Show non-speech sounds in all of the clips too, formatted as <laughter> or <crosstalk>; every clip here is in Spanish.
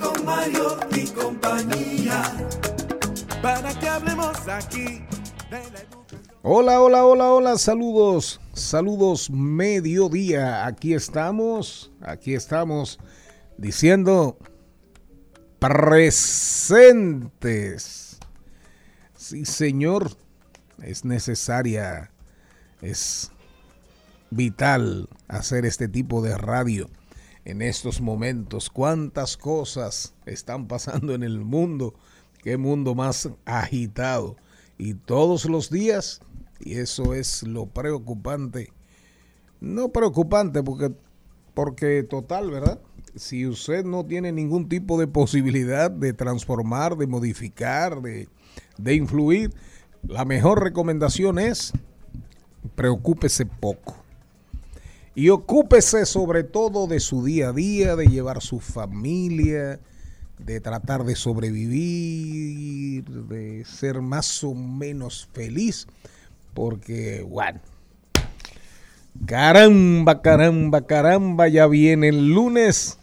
con y compañía para que aquí. Hola, hola, hola, hola, saludos, saludos mediodía. Aquí estamos, aquí estamos diciendo presentes. Sí, señor, es necesaria, es vital hacer este tipo de radio en estos momentos. ¿Cuántas cosas están pasando en el mundo? qué mundo más agitado. Y todos los días, y eso es lo preocupante, no preocupante porque, porque total, ¿verdad? Si usted no tiene ningún tipo de posibilidad de transformar, de modificar, de, de influir, la mejor recomendación es preocúpese poco. Y ocúpese sobre todo de su día a día, de llevar su familia, de tratar de sobrevivir, de ser más o menos feliz, porque, bueno, caramba, caramba, caramba, ya viene el lunes,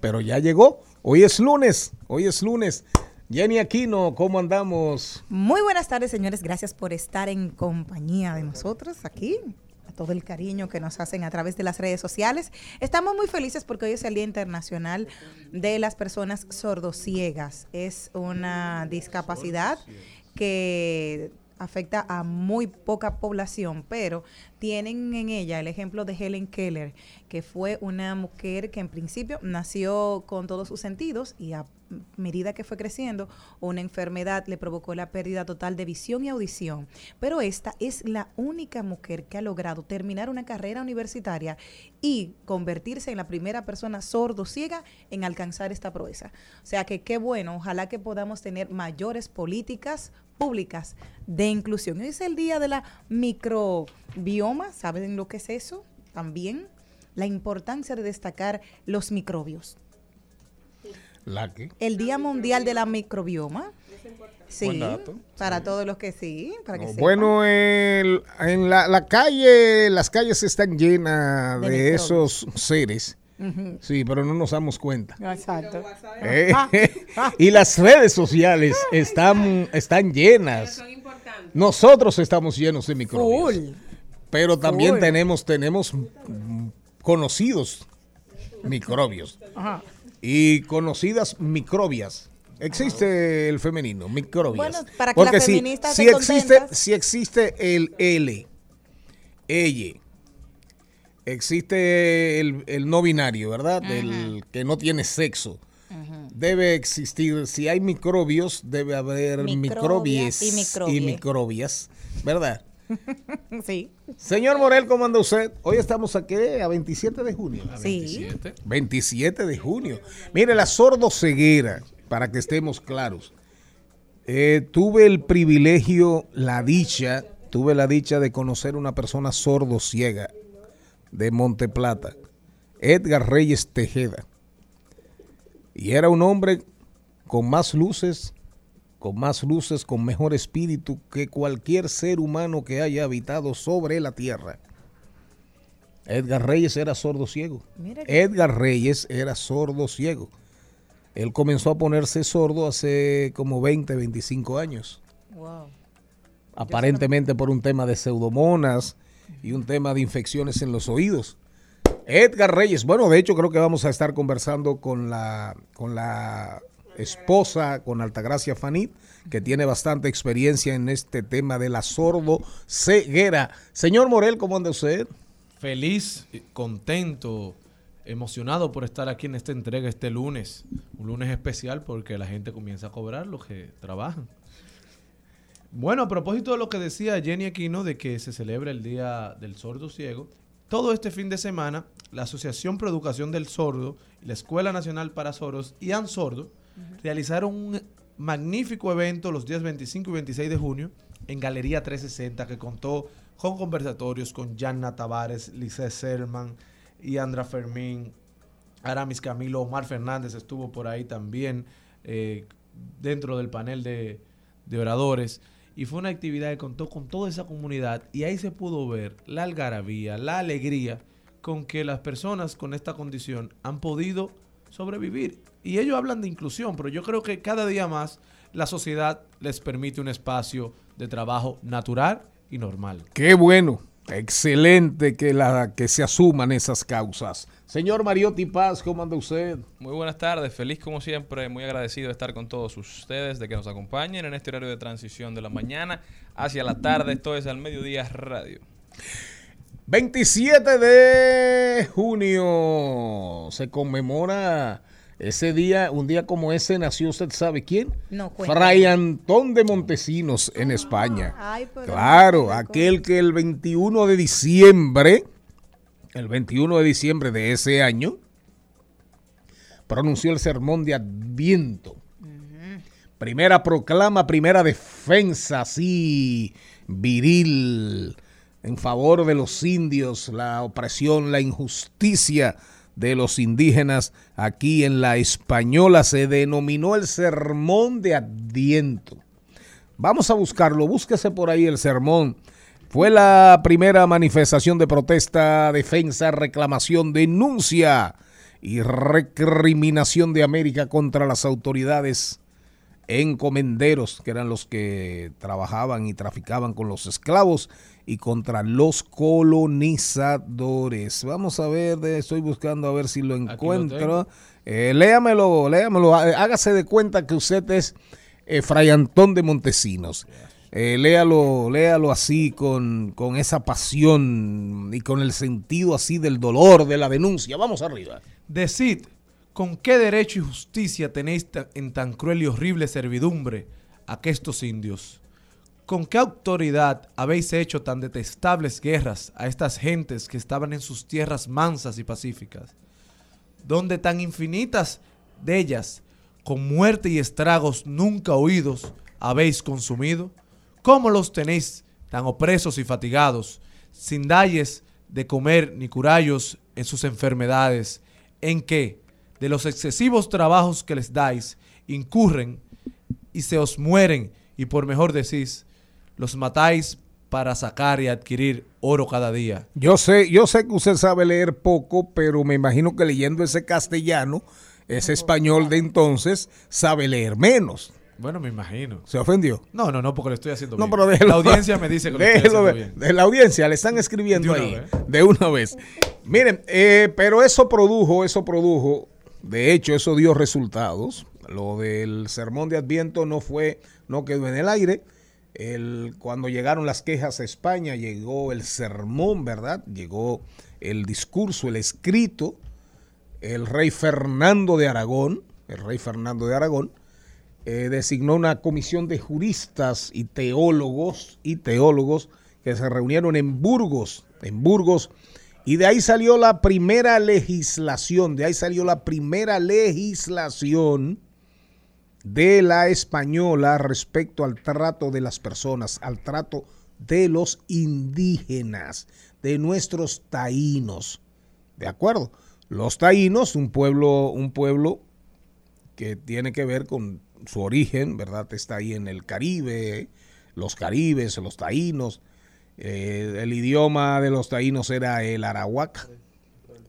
pero ya llegó, hoy es lunes, hoy es lunes. Jenny Aquino, ¿cómo andamos? Muy buenas tardes, señores. Gracias por estar en compañía de nosotros aquí todo el cariño que nos hacen a través de las redes sociales. Estamos muy felices porque hoy es el Día Internacional de las Personas Sordociegas. Es una discapacidad que afecta a muy poca población, pero tienen en ella el ejemplo de Helen Keller, que fue una mujer que en principio nació con todos sus sentidos y a medida que fue creciendo, una enfermedad le provocó la pérdida total de visión y audición. Pero esta es la única mujer que ha logrado terminar una carrera universitaria y convertirse en la primera persona sordo-ciega en alcanzar esta proeza. O sea que qué bueno, ojalá que podamos tener mayores políticas públicas de inclusión. Hoy es el día de la microbioma, ¿saben lo que es eso? También la importancia de destacar los microbios. ¿La qué? El Día Mundial de la Microbioma. Sí, Buen dato. para todos los que sí, para que No, sepan. bueno, el- en la, la calle, las calles están llenas De esos seres. Sí, pero no nos damos cuenta. Exacto. Eh, <laughs> y las redes sociales están, están llenas. Nosotros estamos llenos de microbios. Full. Pero también tenemos, tenemos conocidos microbios Ajá. y conocidas microbias. Existe el femenino, microbias. Bueno, para que Porque si, si existe, contentas. si existe el L, ella, existe el, el no binario, ¿verdad? El que no tiene sexo. Debe existir, si hay microbios, debe haber Microbia microbies y microbie. y microbias, ¿verdad? <laughs> Sí. Señor Morel, ¿cómo anda usted? Hoy estamos aquí a 27 de junio. Sí. 27 de junio. Mire, la sordoceguera. para que estemos claros. Eh, tuve el privilegio, la dicha, tuve la dicha de conocer una persona sordo ciega de Monteplata, Edgar Reyes Tejeda. Y era un hombre con más luces, con más luces, con mejor espíritu que cualquier ser humano que haya habitado sobre la tierra. Edgar Reyes era sordo ciego. Edgar Reyes era sordo ciego. Él comenzó a ponerse sordo hace como 20, 25 años. Wow. Aparentemente por un tema de pseudomonas y un tema de infecciones en los oídos. Edgar Reyes, bueno, de hecho creo que vamos a estar conversando con la, con la esposa, con Altagracia Fanit, que tiene bastante experiencia en este tema de la sordo ceguera. Señor Morel, ¿cómo anda usted? Feliz, contento, emocionado por estar aquí en esta entrega este lunes. Un lunes especial porque la gente comienza a cobrar los que trabajan. Bueno, a propósito de lo que decía Jenny Aquino de que se celebra el Día del Sordo Ciego, todo este fin de semana la Asociación Pro Educación del Sordo, la Escuela Nacional para Sordos y ANSordo realizaron un magnífico evento los días 25 y 26 de junio en Galería 360 que contó con conversatorios con Janna Tavares, Lice Serman y Andra Fermín, Aramis Camilo, Omar Fernández estuvo por ahí también eh, dentro del panel de, de oradores. Y fue una actividad que contó con toda esa comunidad y ahí se pudo ver la algarabía, la alegría con que las personas con esta condición han podido sobrevivir. Y ellos hablan de inclusión, pero yo creo que cada día más la sociedad les permite un espacio de trabajo natural y normal. Qué bueno, excelente que, la, que se asuman esas causas. Señor Mariotti Paz, ¿cómo anda usted? Muy buenas tardes, feliz como siempre, muy agradecido de estar con todos ustedes, de que nos acompañen en este horario de transición de la mañana hacia la tarde, esto es al mediodía radio. 27 de junio se conmemora ese día, un día como ese nació usted sabe quién? No. Fray Antón de Montesinos en España. Ay, pero Claro, aquel que el 21 de diciembre, el 21 de diciembre de ese año, pronunció el sermón de Adviento. Primera proclama, primera defensa, así, viril, en favor de los indios, la opresión, la injusticia de los indígenas. Aquí en la española se denominó el sermón de Adviento. Vamos a buscarlo, búsquese por ahí el sermón. Fue la primera manifestación de protesta, defensa, reclamación, denuncia y recriminación de América contra las autoridades encomenderos, que eran los que trabajaban y traficaban con los esclavos, y contra los colonizadores. Vamos a ver, de- estoy buscando a ver si lo lo encuentro. tengo. Eh, léamelo, léamelo, há- hágase de cuenta que usted es eh, Fray Antón de Montesinos. Eh, léalo, léalo así con, con esa pasión y con el sentido así del dolor, de la denuncia. Vamos arriba. Decid, ¿con qué derecho y justicia tenéis en tan cruel y horrible servidumbre aquestos indios? ¿Con qué autoridad habéis hecho tan detestables guerras a estas gentes que estaban en sus tierras mansas y pacíficas? Donde tan infinitas de ellas, con muerte y estragos nunca oídos, habéis consumido? ¿Cómo los tenéis tan opresos y fatigados, sin dalles de comer ni curallos en sus enfermedades, en que, de los excesivos trabajos que les dais, incurren y se os mueren, y por mejor decís, los matáis para sacar y adquirir oro cada día? Yo sé, yo sé que usted sabe leer poco, pero me imagino que leyendo ese castellano, ese español de entonces, sabe leer menos. Bueno, me imagino. ¿Se ofendió? No, no, no, porque lo estoy haciendo No, bien. pero déjelo. La audiencia me dice que lo estoy haciendo bien. De la audiencia le están escribiendo De ahí. vez. De una vez. Miren, eh, pero eso produjo, eso produjo, de hecho, eso dio resultados. Lo del sermón de Adviento no fue, no quedó en el aire. Cuando llegaron las quejas a España, llegó el sermón, ¿verdad? Llegó el discurso, el escrito. El rey Fernando de Aragón, el rey Fernando de Aragón, eh, designó una comisión de juristas y teólogos y teólogos que se reunieron en Burgos, en Burgos, y de ahí salió la primera legislación, de ahí salió la primera legislación de la española respecto al trato de las personas, al trato de los indígenas, de nuestros taínos. ¿De acuerdo? Los taínos, un pueblo, un pueblo que tiene que ver con su origen, ¿verdad? Está ahí en el Caribe, los caribes, los taínos. Eh, el idioma de los taínos era el arawak.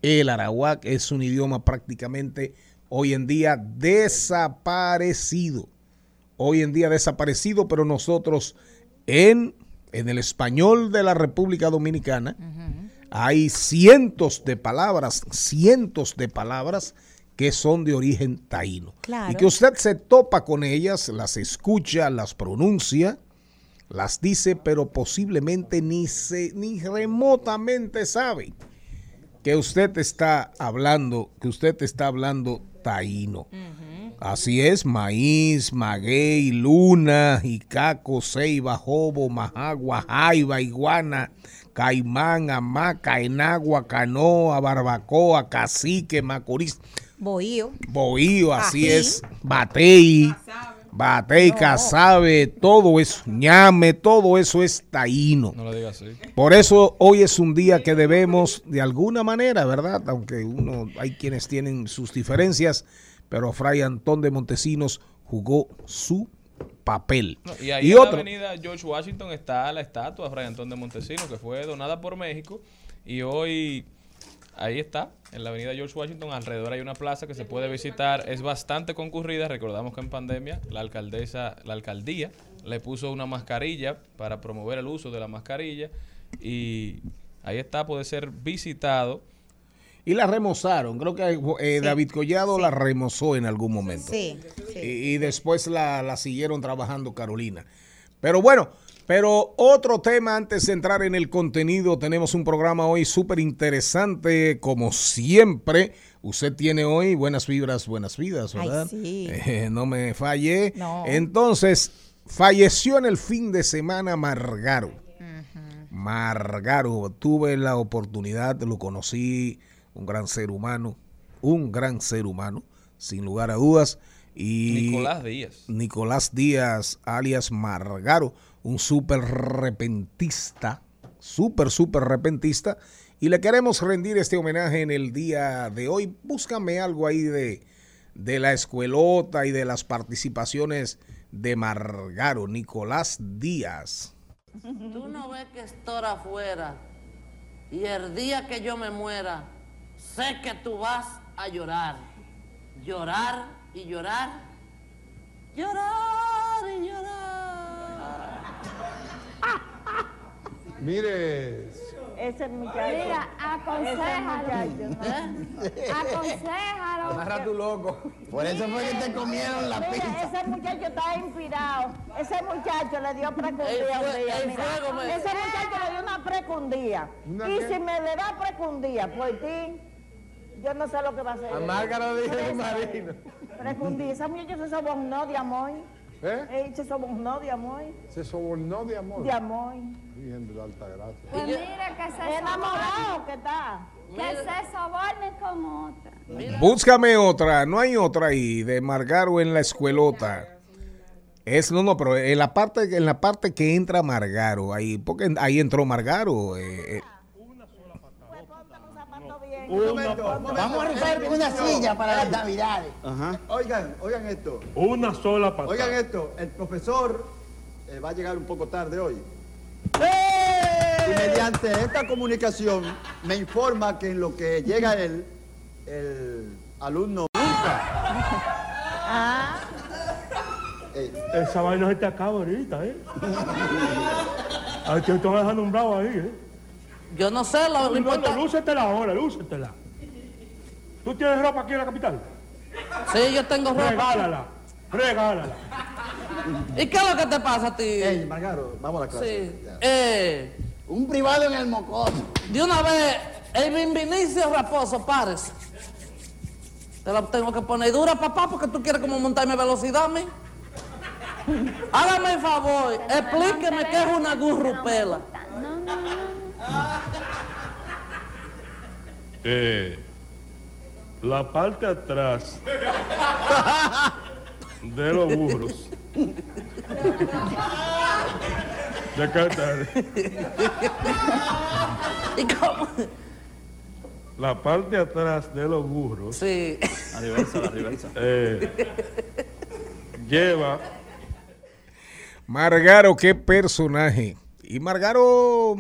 El arawak es un idioma prácticamente hoy en día desaparecido. Hoy en día desaparecido, pero nosotros en, en el español de la República Dominicana hay cientos de palabras, cientos de palabras que son de origen taíno. Claro. Y que usted se topa con ellas, las escucha, las pronuncia, las dice, pero posiblemente ni, se, ni remotamente sabe que usted está hablando, que usted está hablando taíno. Así es, maíz, maguey, luna, jicaco, ceiba, jobo, majagua, jaiba, iguana, caimán, hamaca, enagua, canoa, barbacoa, cacique, macorís, Bohío. bohío, así Ají. es, batey, batey, casabe, todo eso, ñame, todo eso es taíno. No lo digas así. Por eso hoy es un día que debemos, de alguna manera, ¿verdad? Aunque uno, hay quienes tienen sus diferencias, pero Fray Antón de Montesinos jugó su papel. No, y ahí y en la avenida George Washington está la estatua de Fray Antón de Montesinos, que fue donada por México. Y hoy ahí está, en la avenida George Washington. Alrededor hay una plaza que se puede visitar. Es bastante concurrida. Recordamos que en pandemia la alcaldesa, la alcaldía le puso una mascarilla para promover el uso de la mascarilla. Y ahí está, puede ser visitado. y la remozaron, creo que eh, David Collado la remozó en algún momento. Sí, sí. Y, y después la, la siguieron trabajando Carolina. Pero bueno, pero otro tema antes de entrar en el contenido, tenemos un programa hoy súper interesante, como siempre. Usted tiene hoy buenas vibras, buenas vidas, Ay, ¿verdad? sí. Eh, no me falle. No. Entonces, falleció en el fin de semana Margaro. Margaro, tuve la oportunidad, lo conocí, un gran ser humano, un gran ser humano, sin lugar a dudas. Y Nicolás Díaz. Nicolás Díaz, alias Margaro, un súper repentista, súper, súper repentista. Y le queremos rendir este homenaje en el día de hoy. Búscame algo ahí de, de la escuelota y de las participaciones de Margaro, Nicolás Díaz. Tú no ves que estoy afuera y el día que yo me muera, sé que tú vas a llorar. Llorar y llorar. Llorar y llorar. Mire, Ese muchacho. Mira, aconsejalo. ¿Eh? Aconsejalo. <laughs> loco. Por eso fue que te comieron la Mira, ese muchacho está inspirado. Ese muchacho le dio precundía un día. mira. Ese muchacho le dio una precundía. ¿Una Y si me le da precundía por ti, yo no sé lo que va a hacer. A Márgaro dije Presa. Marino. Precundía. Ese muchacho se sobornó de amor. ¿Eh? Él se sobornó de amor. Se sobornó de amor. De amor. Virgen de la alta gracia. Pues mira que se Enamorado que está. que se soborne con otra. Búscame otra, no hay otra ahí de Margaro en la escuelota. Es no, no, pero en la parte en la parte que entra Margaro ahí, porque ahí entró Margaro. eh, eh, Vamos a rifar una silla para las navidades. Oigan, oigan esto. Una sola patada. Oigan esto. El profesor eh, va a llegar un poco tarde hoy. ¡Eh! Y mediante esta comunicación me informa que en lo que llega él, el alumno nunca. Ah, Eh, Esa vaina se te acaba ahorita, ¿eh? Ay, te estoy dejando un bravo ahí, ¿eh? Yo no sé, lo, lo No, no, importante. lúcetela ahora, lúcetela. ¿Tú tienes ropa aquí en la capital? Sí, yo tengo ropa. Regálala, regálala. ¿Y qué es lo que te pasa a ti? Ey, Margaro, vamos a la clase. Sí. Eh, Un privado en el mocoso. de una vez, el Vinicio Raposo, pares. Te la tengo que poner dura, papá, porque tú quieres como montarme velocidad a mí. Hágame el favor, explíqueme qué es una gurrupela. No, no, no. <laughs> Eh, la parte atrás <laughs> de los burros. ¿De? <laughs> ¿Y cómo? La parte atrás de los burros Sí. La reversa, la reversa. eh, lleva Margaro, qué personaje. Y Margaro,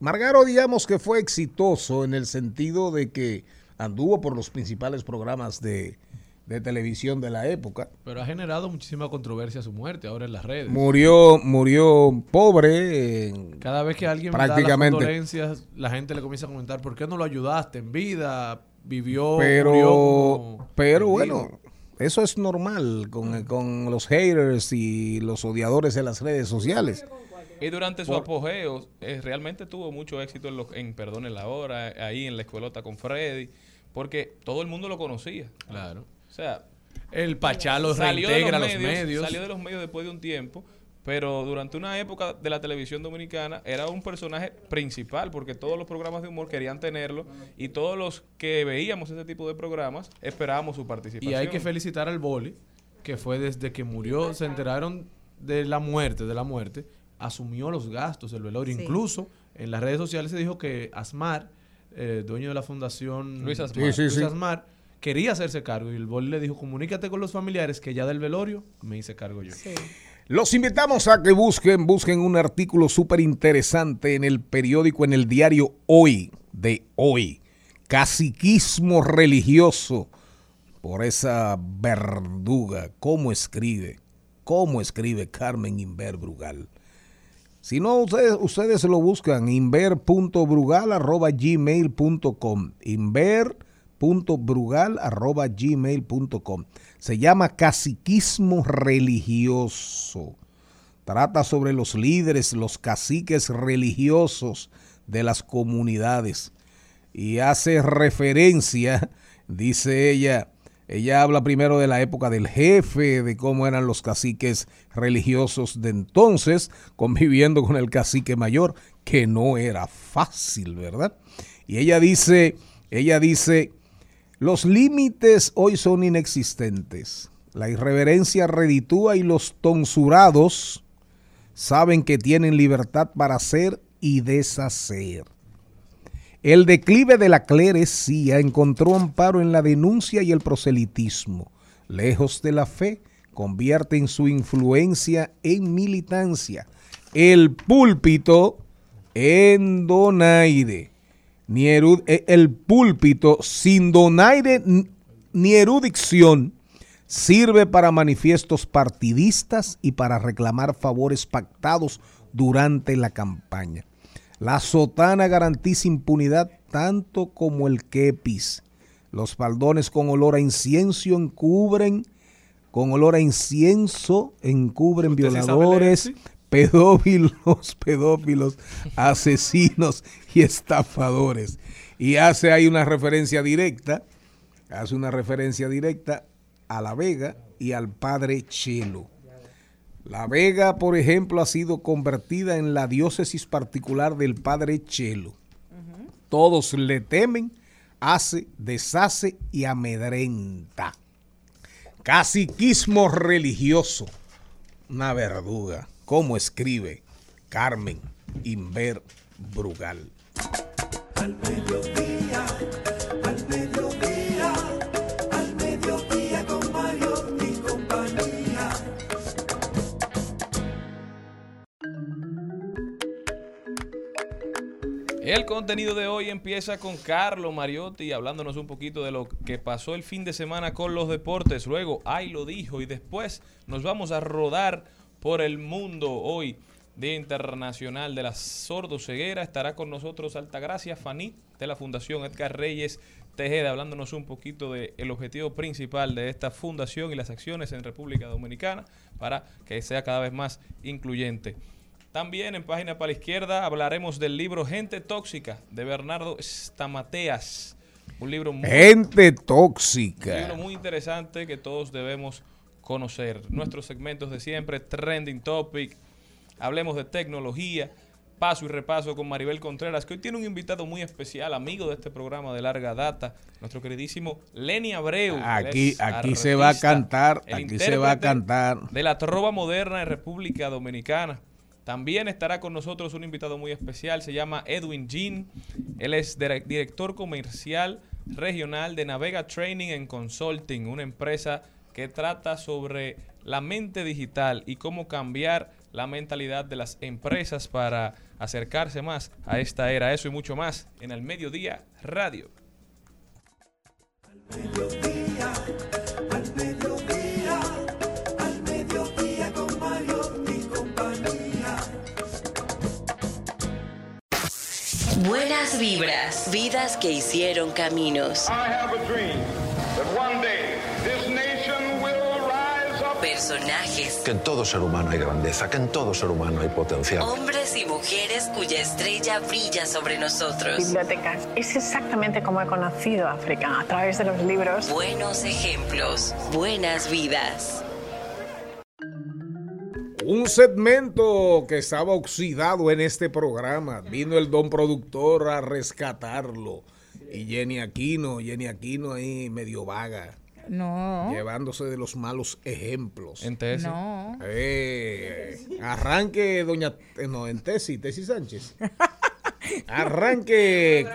Margaro, digamos que fue exitoso en el sentido de que anduvo por los principales programas de, de televisión de la época. Pero ha generado muchísima controversia su muerte ahora en las redes. Murió, murió pobre. Cada vez que alguien prácticamente. da las condolencias, la gente le comienza a comentar, ¿por qué no lo ayudaste en vida? Vivió, pero, murió como pero bandido". bueno, eso es normal con, con los haters y los odiadores en las redes sociales. Y durante su Por- apogeo, eh, realmente tuvo mucho éxito en, lo- en Perdone la Hora, ahí en la escuelota con Freddy, porque todo el mundo lo conocía. Claro. O sea, El Pachá lo salió de reintegra a los los medios, medios. Salió de los medios después de un tiempo, pero durante una época de la televisión dominicana era un personaje principal, porque todos los programas de humor querían tenerlo y todos los que veíamos ese tipo de programas esperábamos su participación. Y hay que felicitar al Boli, que fue desde que murió, se enteraron de la muerte, de la muerte, asumió los gastos del velorio. Sí. Incluso en las redes sociales se dijo que Asmar, eh, dueño de la fundación Luis Asmar. Luis Sí, sí, sí. Asmar, quería hacerse cargo y el Boli le dijo, comunícate con los familiares que ya del velorio me hice cargo yo. Los invitamos a que busquen, busquen un artículo súper interesante en el periódico, en el diario Hoy, de hoy. Caciquismo religioso. Por esa verduga. ¿Cómo escribe? ¿Cómo escribe Carmen Inver Brugal? Si no, ustedes, ustedes lo buscan, inver.brugal.gmail.com. Inver.brugal.gmail.com. Se llama Caciquismo Religioso. Trata sobre los líderes, los caciques religiosos de las comunidades. Y hace referencia, <laughs> dice ella, ella habla primero de la época del jefe, de cómo eran los caciques religiosos de entonces, conviviendo con el cacique mayor, que no era fácil, ¿verdad? Y ella dice, ella dice, los límites hoy son inexistentes. La irreverencia reditúa y los tonsurados saben que tienen libertad para hacer y deshacer. El declive de la clerecía encontró amparo en la denuncia y el proselitismo. Lejos de la fe, convierten su influencia en militancia. El púlpito en donaire. Eh, el púlpito sin donaire ni erudición sirve para manifiestos partidistas y para reclamar favores pactados durante la campaña. La sotana garantiza impunidad tanto como el kepis. Los faldones con olor a incienso encubren, con olor a incienso encubren ¿Usted sí sabe violadores, sí? pedófilos, <laughs> pedófilos, asesinos y estafadores. Y hace ahí una referencia directa, hace una referencia directa a La Vega y al padre Chelo. La Vega, por ejemplo, ha sido convertida en la diócesis particular del padre Chelo. Todos le temen, hace, deshace y amedrenta. Caciquismo religioso. Una verduga. ¿Cómo escribe Carmen Inver Brugal? El contenido de hoy empieza con Carlos Mariotti hablándonos un poquito de lo que pasó el fin de semana con los deportes. Luego, ay lo dijo. Y después nos vamos a rodar por el mundo hoy. Día Internacional de la Sordoceguera. Estará con nosotros Altagracia Faní de la Fundación Edgar Reyes Tejeda, hablándonos un poquito del objetivo principal de esta fundación y las acciones en República Dominicana para que sea cada vez más incluyente. También en página para la izquierda hablaremos del libro Gente Tóxica de Bernardo Stamateas. Un libro muy, Gente un tóxica. libro muy interesante que todos debemos conocer. Nuestros segmentos de siempre, Trending Topic, hablemos de tecnología, paso y repaso con Maribel Contreras, que hoy tiene un invitado muy especial, amigo de este programa de larga data, nuestro queridísimo Lenny Abreu. Aquí, aquí se va a cantar, aquí se va a cantar. De la trova moderna en República Dominicana. También estará con nosotros un invitado muy especial, se llama Edwin Jean. Él es dire- director comercial regional de Navega Training and Consulting, una empresa que trata sobre la mente digital y cómo cambiar la mentalidad de las empresas para acercarse más a esta era. Eso y mucho más en el Mediodía Radio. Buenas vibras, vidas que hicieron caminos. Personajes, Que en todo ser humano hay grandeza, que en todo ser humano hay potencial. hombres y mujeres cuya estrella brilla sobre nosotros. Bibliotecas. Es exactamente como he conocido África, a través de los libros. Buenos ejemplos, buenas vidas. Un segmento que estaba oxidado en este programa. Vino el don productor a rescatarlo. Y Jenny Aquino, Jenny Aquino ahí medio vaga. No. Llevándose de los malos ejemplos. En tesis. No. Eh, arranque, doña. eh, No, en tesis, tesis Sánchez. Arranque.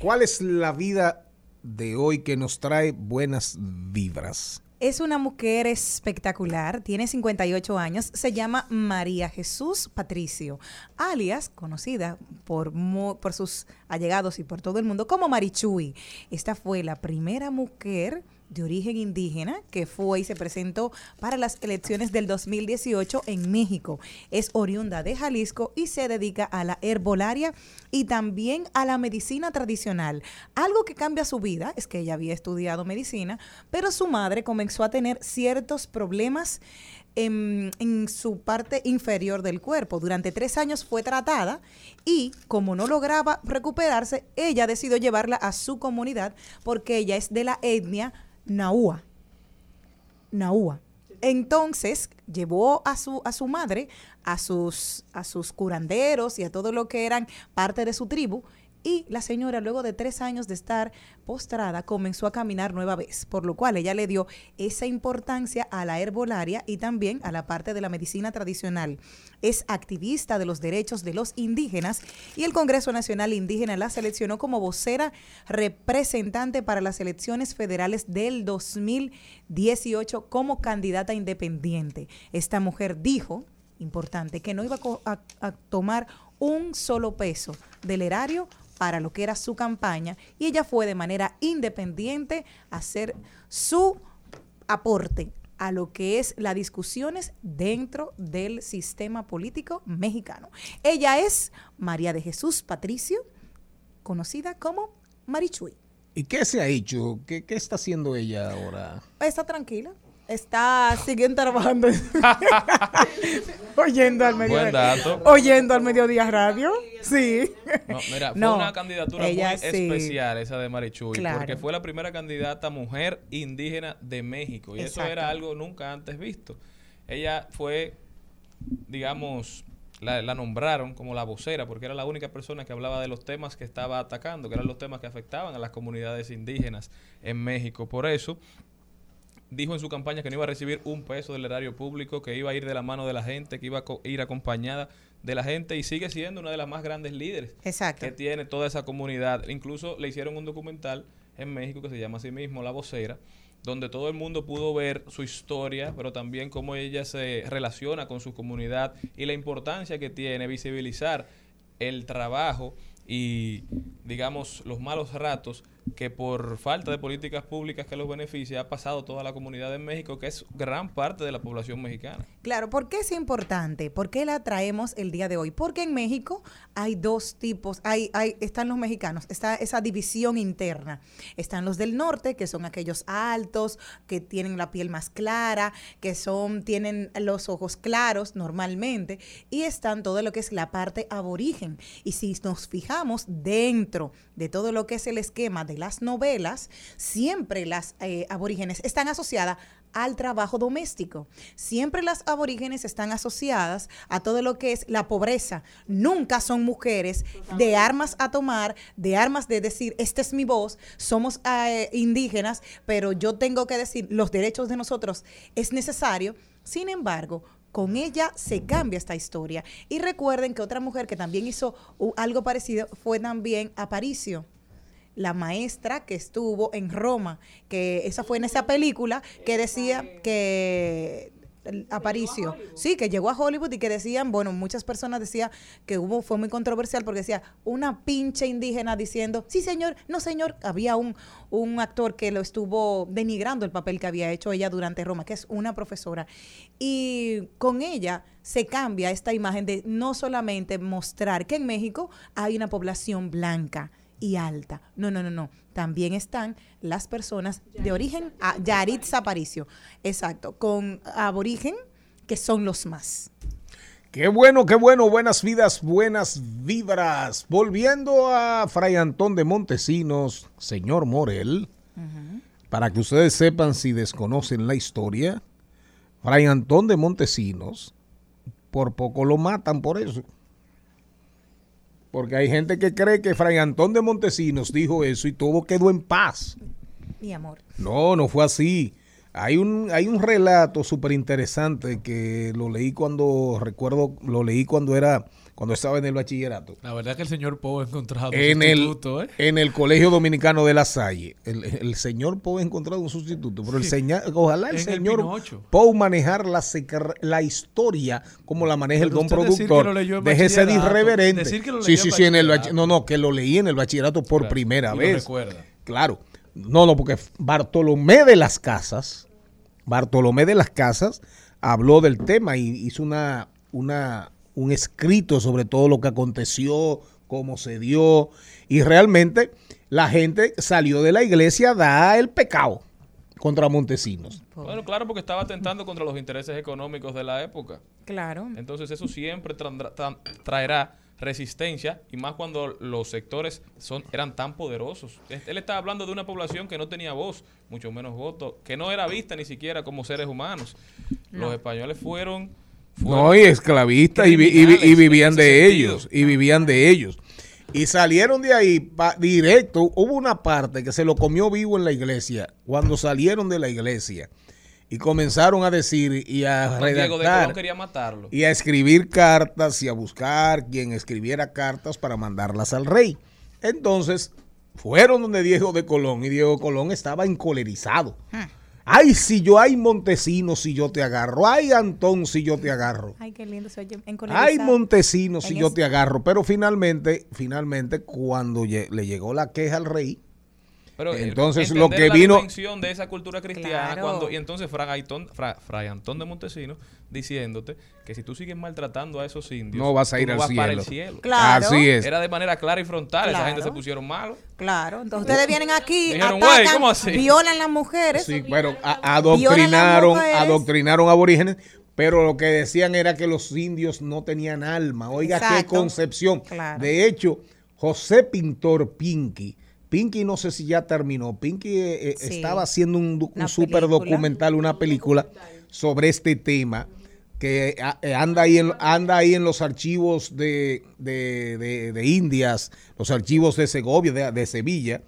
¿Cuál es la vida de hoy que nos trae buenas vibras? Es una mujer espectacular, tiene 58 años, se llama María Jesús Patricio, alias conocida por, por sus allegados y por todo el mundo como Marichuy. Esta fue la primera mujer de origen indígena que fue y se presentó para las elecciones del 2018 en México. Es oriunda de Jalisco y se dedica a la herbolaria y también a la medicina tradicional. Algo que cambia su vida es que ella había estudiado medicina, pero su madre comenzó a tener ciertos problemas en, en su parte inferior del cuerpo. Durante tres años fue tratada y como no lograba recuperarse, ella decidió llevarla a su comunidad porque ella es de la etnia Naúa. Naúa. Entonces llevó a su, a su madre, a sus, a sus curanderos y a todo lo que eran parte de su tribu. Y la señora, luego de tres años de estar postrada, comenzó a caminar nueva vez, por lo cual ella le dio esa importancia a la herbolaria y también a la parte de la medicina tradicional. Es activista de los derechos de los indígenas y el Congreso Nacional Indígena la seleccionó como vocera representante para las elecciones federales del 2018 como candidata independiente. Esta mujer dijo, importante, que no iba a a tomar un solo peso del erario para lo que era su campaña y ella fue de manera independiente a hacer su aporte a lo que es las discusiones dentro del sistema político mexicano. Ella es María de Jesús Patricio, conocida como Marichuy. ¿Y qué se ha hecho? ¿Qué, qué está haciendo ella ahora? Está tranquila. Está siguiendo trabajando. <laughs> oyendo al mediodía. Buen dato. Oyendo al mediodía radio. Sí. No, mira, fue No, una candidatura muy sí. especial esa de Marichuy, Claro. porque fue la primera candidata mujer indígena de México y eso era algo nunca antes visto. Ella fue, digamos, la, la nombraron como la vocera porque era la única persona que hablaba de los temas que estaba atacando, que eran los temas que afectaban a las comunidades indígenas en México. Por eso dijo en su campaña que no iba a recibir un peso del erario público, que iba a ir de la mano de la gente, que iba a co- ir acompañada de la gente y sigue siendo una de las más grandes líderes Exacto. que tiene toda esa comunidad. Incluso le hicieron un documental en México que se llama así mismo La Vocera, donde todo el mundo pudo ver su historia, pero también cómo ella se relaciona con su comunidad y la importancia que tiene visibilizar el trabajo y, digamos, los malos ratos que por falta de políticas públicas que los beneficia ha pasado toda la comunidad en México, que es gran parte de la población mexicana. Claro, ¿por qué es importante? ¿Por qué la traemos el día de hoy? Porque en México hay dos tipos, hay, hay, están los mexicanos, está esa división interna. Están los del norte, que son aquellos altos, que tienen la piel más clara, que son, tienen los ojos claros normalmente, y están todo lo que es la parte aborigen. Y si nos fijamos dentro de todo lo que es el esquema de las novelas, siempre las eh, aborígenes están asociadas al trabajo doméstico. Siempre las aborígenes están asociadas a todo lo que es la pobreza. Nunca son mujeres de armas a tomar, de armas de decir, esta es mi voz, somos eh, indígenas, pero yo tengo que decir, los derechos de nosotros es necesario. Sin embargo, con ella se cambia esta historia. Y recuerden que otra mujer que también hizo algo parecido fue también Aparicio la maestra que estuvo en Roma, que esa fue en esa película que decía que Aparicio, sí, que llegó a Hollywood y que decían, bueno, muchas personas decían que hubo, fue muy controversial porque decía una pinche indígena diciendo, sí señor, no señor, había un, un actor que lo estuvo denigrando el papel que había hecho ella durante Roma, que es una profesora. Y con ella se cambia esta imagen de no solamente mostrar que en México hay una población blanca, y alta. No, no, no, no. También están las personas de origen, a Yaritza Aparicio, exacto, con aborigen, que son los más. Qué bueno, qué bueno, buenas vidas, buenas vibras. Volviendo a Fray Antón de Montesinos, señor Morel, para que ustedes sepan si desconocen la historia, Fray Antón de Montesinos, por poco lo matan por eso. Porque hay gente que cree que Fray Antón de Montesinos dijo eso y todo quedó en paz. Mi amor. No, no fue así. Hay un, hay un relato súper interesante que lo leí cuando, recuerdo, lo leí cuando era, cuando estaba en el bachillerato. La verdad que el señor Poe ha encontrado En un el, sustituto, ¿eh? en el Colegio Dominicano de La Salle. El, el señor Poe ha encontrado un sustituto, pero el Sí. señor, ojalá el En el señor. Poe manejar la, la historia como la maneja el don productor. lo leyó en Déjese de bachillerato, irreverente. decir que lo sí, sí, sí, en el No, no, que lo leí en el bachillerato por Claro, primera vez. recuerda. Claro. No, no, porque Bartolomé de las Casas, Bartolomé de las Casas habló del tema y hizo una, una, un escrito sobre todo lo que aconteció, cómo se dio, y realmente la gente salió de la iglesia a dar el pecado contra Montesinos. Bueno, claro, porque estaba atentando contra los intereses económicos de la época. Claro. Entonces eso siempre tra- traerá resistencia y más cuando los sectores son eran tan poderosos. Él él estaba hablando de una población que no tenía voz, mucho menos voto, que no era vista ni siquiera como seres humanos. Los españoles fueron, No, y esclavistas y, vivían de sentido. ellos, y vivían de ellos. Y salieron de ahí pa- directo. Hubo una parte que se lo comió vivo en la iglesia, cuando salieron de la iglesia y comenzaron a decir y a Don Diego de Colón redactar quería matarlo. y a escribir cartas y a buscar quien escribiera cartas para mandarlas al rey. Entonces fueron donde Diego de Colón y Diego Colón estaba encolerizado. Ay, si yo, ay, Montesinos, si yo te agarro. Ay, Antón, si yo te agarro. Ay, qué lindo se oye. Ay. Montesinos, si yo te agarro. Pero finalmente, finalmente, cuando le llegó la queja al rey, Pero entonces lo que la vino... de esa cultura cristiana Claro. cuando y entonces Fray, Aitón- Fra- Fray Antón de Montesinos diciéndote que si tú sigues maltratando a esos indios No vas a tú ir no al vas para el cielo. cielo. Claro. Así es. Era de manera clara y frontal, esa gente se pusieron malos. Claro, entonces ustedes vienen aquí, <laughs> Dijeron, "Güey, atacan, ¿cómo así?" violan las mujeres. Sí, pero a- adoctrinaron, adoctrinaron aborígenes, pero lo que decían era que los indios no tenían alma. Oiga, qué Exacto. concepción. Claro. De hecho, José Pintor Pinky, Pinky no sé si ya terminó, Pinky eh, eh, Sí. estaba haciendo un, super documental, una película sobre este tema que eh, anda ahí en, anda ahí en los archivos de, de- de- de Indias, los archivos de Segovia, de, de Sevilla,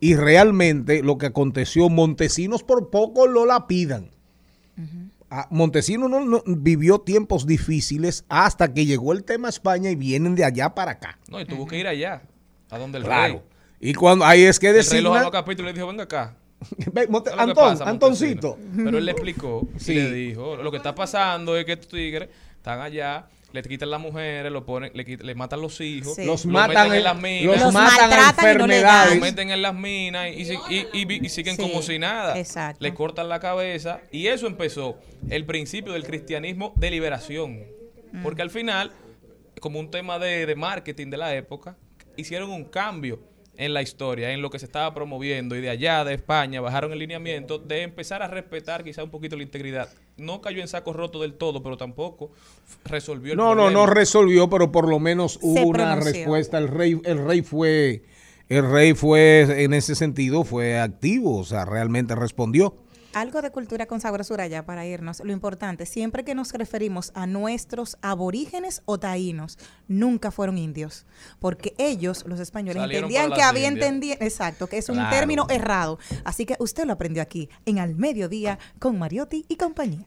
y realmente lo que aconteció, Montesinos por poco lo lapidan. Ah, Montesinos no, no- vivió tiempos difíciles hasta que llegó el tema a España y vienen de allá para acá. No, y tuvo que ir allá, a donde el Claro. rey. Y cuando ahí es que El designa, jaló a capítulo y le dijo, venga acá. <laughs> Monte- ¿Qué es lo que Antón, pasa, Antoncito. Pero él le explicó Sí. y le dijo, lo que está pasando es que estos tigres están allá, le quitan las mujeres, lo ponen, le, quit- le matan los hijos, Sí. Los lo matan, meten en, en las minas, los Los matan a enfermedades. lo meten en las minas y, y- y y siguen Sí, como si nada. exacto. Le cortan la cabeza y eso empezó el principio del cristianismo de liberación. Mm. Porque al final, como un tema de, de marketing de la época, hicieron un cambio en la historia, en lo que se estaba promoviendo y de allá, de España, bajaron el lineamiento de empezar a respetar quizá un poquito la integridad. No cayó en saco roto del todo, pero tampoco resolvió el No, no, problema. no resolvió, pero por lo menos hubo una pronunció. respuesta. El rey, el rey fue, el rey fue en ese sentido fue activo, o sea, realmente respondió. Algo de cultura con sabrosura ya para irnos. Lo importante, siempre que nos referimos a nuestros aborígenes o taínos, nunca fueron indios, porque ellos, los españoles, Salieron entendían que había entendido, exacto, que es un Claro. término errado. Así que usted lo aprendió aquí, en Al Mediodía, con Mariotti y compañía.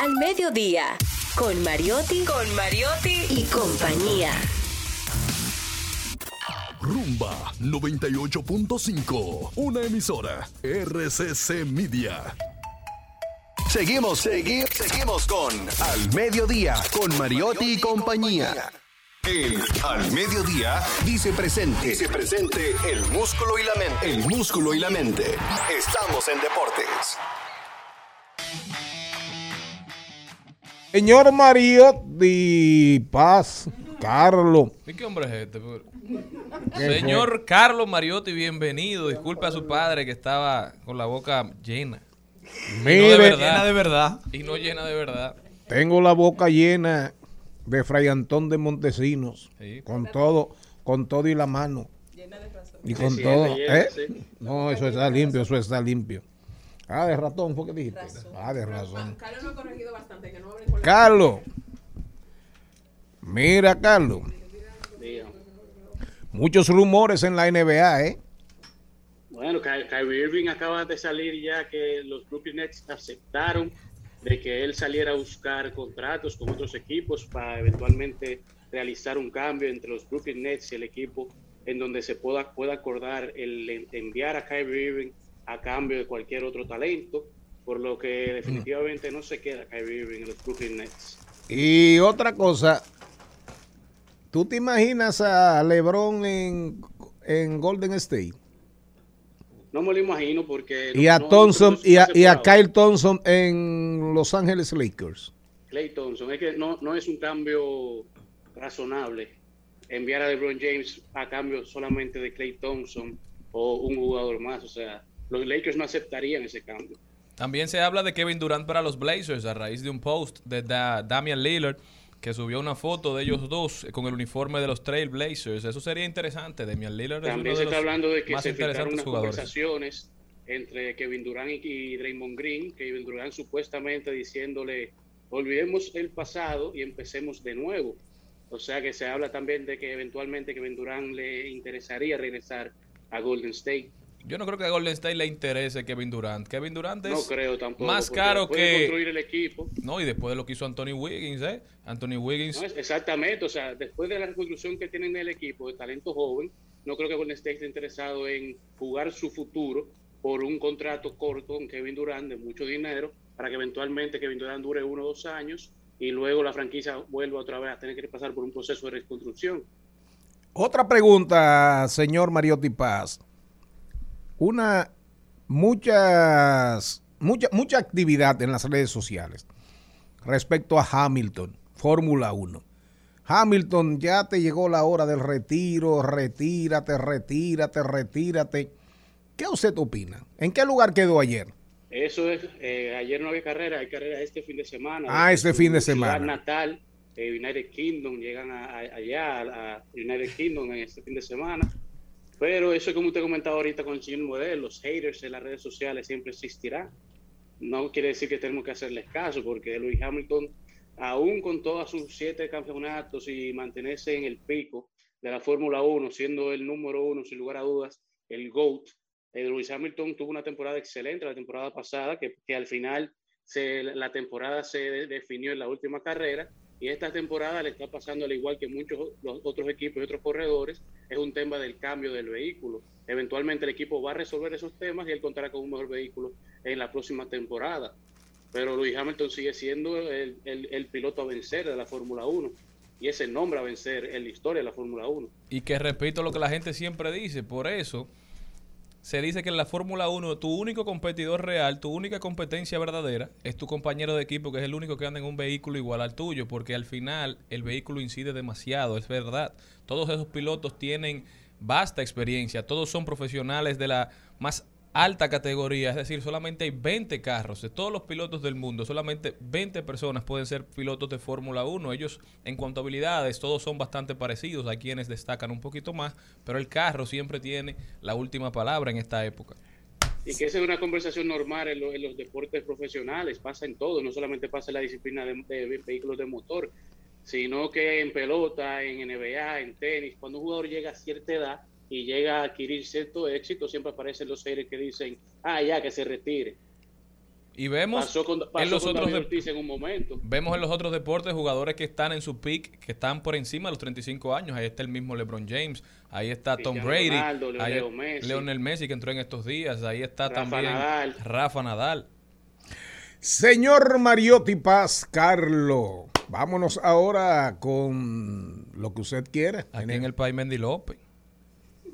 Al mediodía, con Mariotti, con Mariotti y compañía. Rumba 98.5, una emisora RCC Media. Seguimos, seguimos, seguimos con Al Mediodía, con Mariotti y compañía. El Al Mediodía dice presente. Dice presente el músculo y la mente. El músculo y la mente. Estamos en deportes. Señor Mariotti Paz, Carlos. ¿Y qué hombre es este? ¿Qué Señor Carlos Mariotti, bienvenido. Disculpe a su padre que estaba con la boca llena. No Mire. de verdad. Llena de verdad. Y no llena de verdad. Tengo la boca llena de Fray Antón de Montesinos, Sí. con todo, con todo y la mano. Y con Sí, todo. llena, ¿eh? sí. No, eso está limpio, eso está limpio. Ah, de ratón, fue que dijiste. Ah, de razón. Carlos lo ha corregido bastante, que no hable con la- Carlos. Mira, Carlos. Muchos rumores en la NBA, ¿eh? Bueno, Ky- Kyrie Irving acaba de salir ya que los Brooklyn Nets aceptaron de que él saliera a buscar contratos con otros equipos para eventualmente realizar un cambio entre los Brooklyn Nets y el equipo en donde se pueda, pueda acordar el en- enviar a Kyrie Irving a cambio de cualquier otro talento, por lo que definitivamente no se queda Kyrie Irving en los Brooklyn Nets. Y otra cosa, ¿tú te imaginas a LeBron en, en Golden State? No me lo imagino porque... Y no- a no- Thompson no- y a, y a. Kyle Thompson en Los Ángeles Lakers. Clay Thompson. Es que no, no es un cambio razonable enviar a LeBron James a cambio solamente de Clay Thompson o un jugador más. O sea, los Lakers no aceptarían ese cambio. También se habla de Kevin Durant para los Blazers a raíz de un post de Da- Damian Lillard que subió una foto de ellos dos con el uniforme de los Trail Blazers. Eso sería interesante. Damian Lillard es También uno se de está los hablando de que se filtraron unas jugadores. conversaciones entre Kevin Durant y, y Draymond Green. Kevin Durant supuestamente diciéndole, olvidemos el pasado y empecemos de nuevo. O sea que se habla también de que eventualmente Kevin Durant le interesaría regresar a Golden State. Yo no creo que a Golden State le interese Kevin Durant. Kevin Durant es No creo tampoco. más caro que... construir el equipo. No, y después de lo que hizo Anthony Wiggins, ¿eh? Anthony Wiggins... No, exactamente, o sea, después de la reconstrucción que tienen en el equipo de talento joven, no creo que Golden State esté interesado en jugar su futuro por un contrato corto con Kevin Durant de mucho dinero para que eventualmente Kevin Durant dure uno o dos años y luego la franquicia vuelva otra vez a tener que pasar por un proceso de reconstrucción. Otra pregunta, señor Mariotti Paz. Una, muchas, mucha, mucha actividad en las redes sociales respecto a Hamilton, Fórmula 1. Hamilton, ya te llegó la hora del retiro, retírate, retírate, retírate. ¿Qué usted opina? ¿En qué lugar quedó ayer? Eso es, eh, ayer no había carrera, hay carrera este fin de semana. Ah, este fin de semana. natal, eh, United Kingdom, llegan a- a- allá a United Kingdom en este fin de semana. Pero eso como usted comentaba ahorita con el señor Model, los haters en las redes sociales siempre existirán. No quiere decir que tenemos que hacerles caso, porque Lewis Hamilton, aún con todos sus siete campeonatos y mantenerse en el pico de la Fórmula 1, siendo el número uno, sin lugar a dudas, el GOAT, eh, Lewis Hamilton tuvo una temporada excelente la temporada pasada, que, que al final se, la temporada se de- definió en la última carrera y esta temporada le está pasando al igual que muchos los otros equipos y otros corredores, es un tema del cambio del vehículo. Eventualmente el equipo va a resolver esos temas y él contará con un mejor vehículo en la próxima temporada. Pero Lewis Hamilton sigue siendo el, el- el piloto a vencer de la Fórmula 1 y ese nombre a vencer en la historia de la Fórmula 1. Y que repito lo que la gente siempre dice, por eso se dice que en la Fórmula 1 tu único competidor real, tu única competencia verdadera es tu compañero de equipo, que es el único que anda en un vehículo igual al tuyo, porque al final el vehículo incide demasiado, es verdad. Todos esos pilotos tienen vasta experiencia, todos son profesionales de la más alta categoría, es decir, solamente hay 20 carros de todos los pilotos del mundo, solamente 20 personas pueden ser pilotos de Fórmula 1. Ellos, en cuanto a habilidades, todos son bastante parecidos, hay quienes destacan un poquito más, pero el carro siempre tiene la última palabra en esta época. Y que esa es una conversación normal en, lo- en los deportes profesionales, pasa en todo, no solamente pasa en la disciplina de, de vehículos de motor, sino que en pelota, en NBA, en tenis, cuando un jugador llega a cierta edad y llega a adquirir cierto éxito, siempre aparecen los seres que dicen, ah, ya, que se retire. Y vemos Pasó con, pasó en los con otros en un momento. Vemos en los otros deportes jugadores que están en su peak, que están por encima de los 35 años. Ahí está el mismo LeBron James, ahí está Tom Cristiano Brady, Ronaldo, ahí- Leo Messi. Leonel Messi que entró en estos días, ahí está Rafa también Nadal. Rafa Nadal. Señor Mariotti Paz Carlo, vámonos ahora con lo que usted quiera. Aquí en el país Mendy López.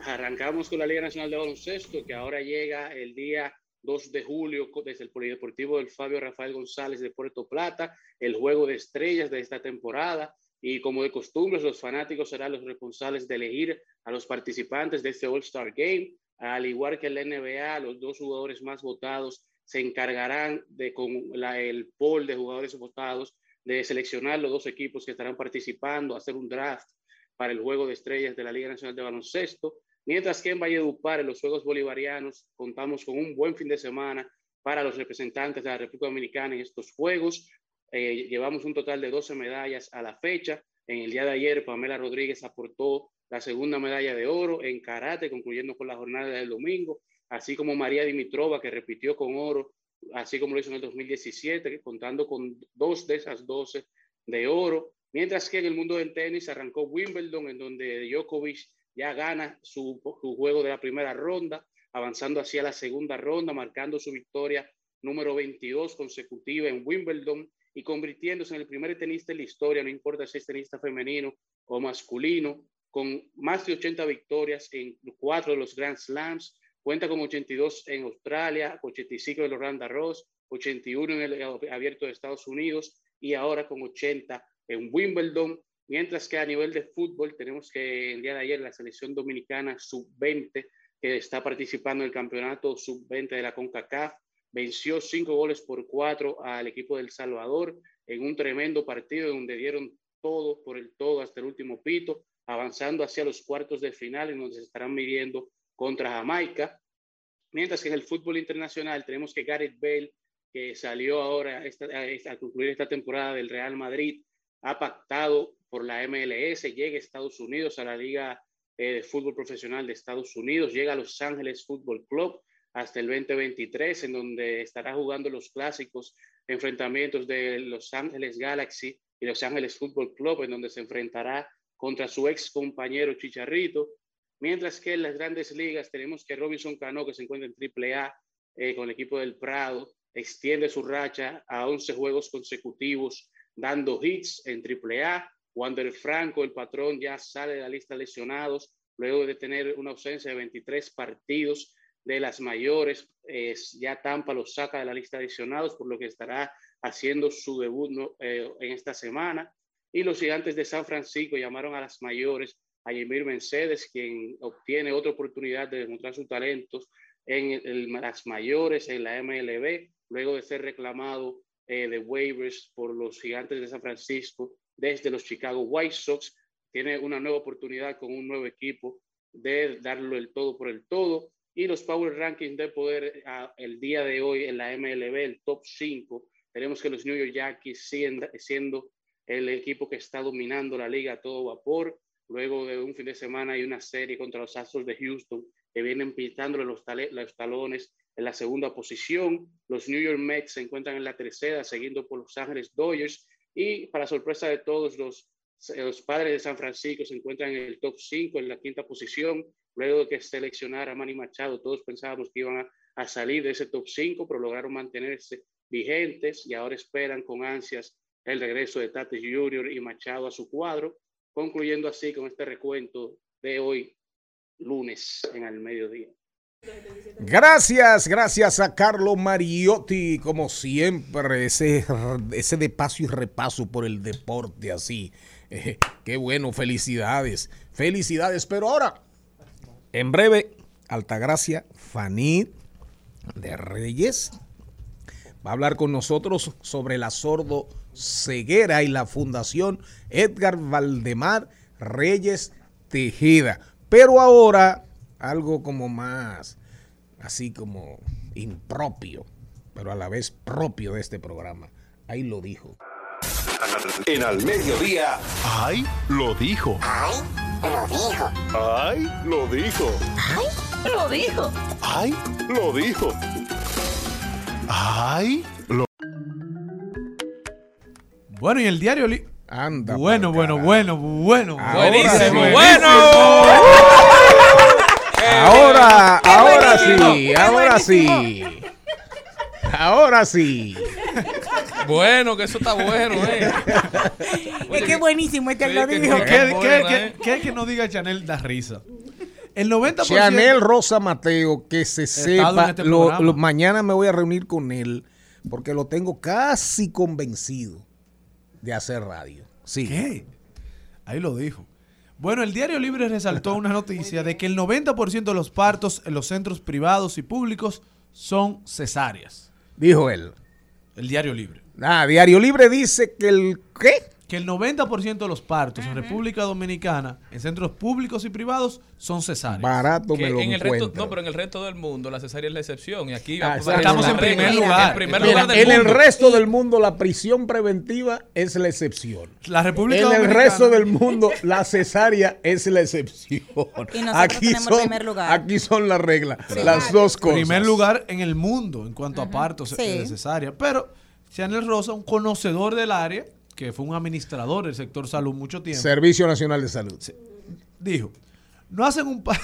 Arrancamos con la Liga Nacional de Baloncesto, que ahora llega el día 2 de julio desde el Polideportivo del Fabio Rafael González de Puerto Plata, el juego de estrellas de esta temporada. Y como de costumbre, los fanáticos serán los responsables de elegir a los participantes de este All-Star Game. Al igual que en la NBA, los dos jugadores más votados se encargarán de, con el pool de jugadores votados, de seleccionar los dos equipos que estarán participando, hacer un draft para el juego de estrellas de la Liga Nacional de Baloncesto. Mientras que en Valledupar, en los Juegos Bolivarianos, contamos con un buen fin de semana para los representantes de la República Dominicana en estos Juegos. Eh, llevamos un total de 12 medallas a la fecha. En el día de ayer, Pamela Rodríguez aportó la segunda medalla de oro en karate, concluyendo con la jornada del domingo, así como María Dimitrova, que repitió con oro, así como lo hizo en el 2017, que contando con dos de esas 12 de oro. Mientras que en el mundo del tenis arrancó Wimbledon, en donde Djokovic ya gana su, su juego de la primera ronda, avanzando hacia la segunda ronda, marcando su victoria número 22 consecutiva en Wimbledon y convirtiéndose en el primer tenista en la historia, no importa si es tenista femenino o masculino, con más de 80 victorias en cuatro de los Grand Slams, cuenta con 82 en Australia, 85 en el Roland Garros, 81 en el Abierto de Estados Unidos y ahora con 80 en Wimbledon, mientras que a nivel de fútbol tenemos que el día de ayer la selección dominicana sub-20 que está participando en el campeonato sub-20 de la CONCACAF venció cinco goles por cuatro al equipo del Salvador en un tremendo partido donde dieron todo por el todo hasta el último pito, avanzando hacia los cuartos de final en donde se estarán midiendo contra Jamaica. Mientras que en el fútbol internacional tenemos que Gareth Bale, que salió ahora esta- a, a concluir esta temporada del Real Madrid, ha pactado por la MLS, llega a Estados Unidos, a la Liga eh, de Fútbol Profesional de Estados Unidos, llega a Los Ángeles Fútbol Club hasta el 2023, en donde estará jugando los clásicos enfrentamientos de Los Ángeles Galaxy y Los Ángeles Fútbol Club, en donde se enfrentará contra su ex compañero Chicharrito. Mientras que en las grandes ligas tenemos que Robinson Cano, que se encuentra en AAA eh, con el equipo del Prado, extiende su racha a 11 juegos consecutivos, dando hits en AAA. Wander Franco, el patrón, ya sale de la lista de lesionados luego de tener una ausencia de 23 partidos de las mayores. Es, ya Tampa lo saca de la lista de lesionados, por lo que estará haciendo su debut eh, en esta semana. Y los gigantes de San Francisco llamaron a las mayores, a Yamir Mercedes, quien obtiene otra oportunidad de demostrar sus talentos en el- las mayores, en la MLB, luego de ser reclamado eh, de waivers por los gigantes de San Francisco desde los Chicago White Sox. Tiene una nueva oportunidad con un nuevo equipo de darlo el todo por el todo. Y los Power Rankings de poder ah, el día de hoy en la MLB, el top 5, tenemos que los New York Yankees siguen siendo el equipo que está dominando la liga a todo vapor. Luego de un fin de semana y una serie contra los Astros de Houston, que vienen pintándole los, talones en la segunda posición. Los New York Mets se encuentran en la tercera, seguido por Los Ángeles Dodgers. Y para sorpresa de todos, los, los padres de San Francisco se encuentran en el top 5, en la quinta posición. Luego de que seleccionara a Manny Machado, todos pensábamos que iban a, salir de ese top 5, pero lograron mantenerse vigentes y ahora esperan con ansias el regreso de Tatis Jr. y Machado a su cuadro, concluyendo así con este recuento de hoy, lunes, en el mediodía. Gracias, gracias a Carlo Mariotti, como siempre, ese, ese de paso y repaso por el deporte así. Eh, qué bueno, felicidades, felicidades. Pero ahora, en breve, Altagracia Fanny de Reyes va a hablar con nosotros sobre la sordo ceguera y la fundación Edgar Valdemar Reyes Tejeda. Pero ahora, algo como más, así como impropio, pero a la vez propio de este programa. Ahí lo dijo. En al mediodía. ¡Ay! Lo dijo. ¡Ay! Lo dijo. ¡Ay! Lo dijo. ¡Ay! Lo dijo. ¡Ay! Lo dijo. ¡Ay! Lo Bueno, y el diario li- Anda. Bueno, bueno, bueno, bueno. Buenísimo, Buenísimo. bueno. Ahora, ahora sí, ahora sí. Ahora sí. Bueno, que eso está bueno, eh. Es que buenísimo, es que él lo que- dijo. ¿Qué, Qué qué- buena, qué- eh. qué que no diga Chanel da risa? El 90%. Chanel Rosa Mateo, que se sepa, este lo- programa. lo- mañana me voy a reunir con él porque lo tengo casi convencido de hacer radio. Sí. ¿Qué? Ahí lo dijo. Bueno, el Diario Libre resaltó una noticia de que el 90% de los partos en los centros privados y públicos son cesáreas. Dijo él. El Diario Libre. Ah, Diario Libre dice que el ¿qué? Que el 90% de los partos en República Dominicana, en centros públicos y privados, son cesáreas. Barato Que me lo en el resto, encuentro. no, pero en el resto del mundo la cesárea es la excepción. Y aquí Ah, exacto. Estamos en primer regla. lugar. En primer Mira, lugar del en el resto del mundo la prisión preventiva es la excepción. La República En el resto del mundo la cesárea es la excepción. Y nosotros Aquí tenemos son, primer lugar. aquí son las reglas, las dos cosas. Primer lugar en el mundo en cuanto a partos Sí. eh, de cesárea. Pero Chanel Rosa, un conocedor del área, que fue un administrador del sector salud mucho tiempo, Servicio Nacional de Salud. dijo, no hacen un <laughs>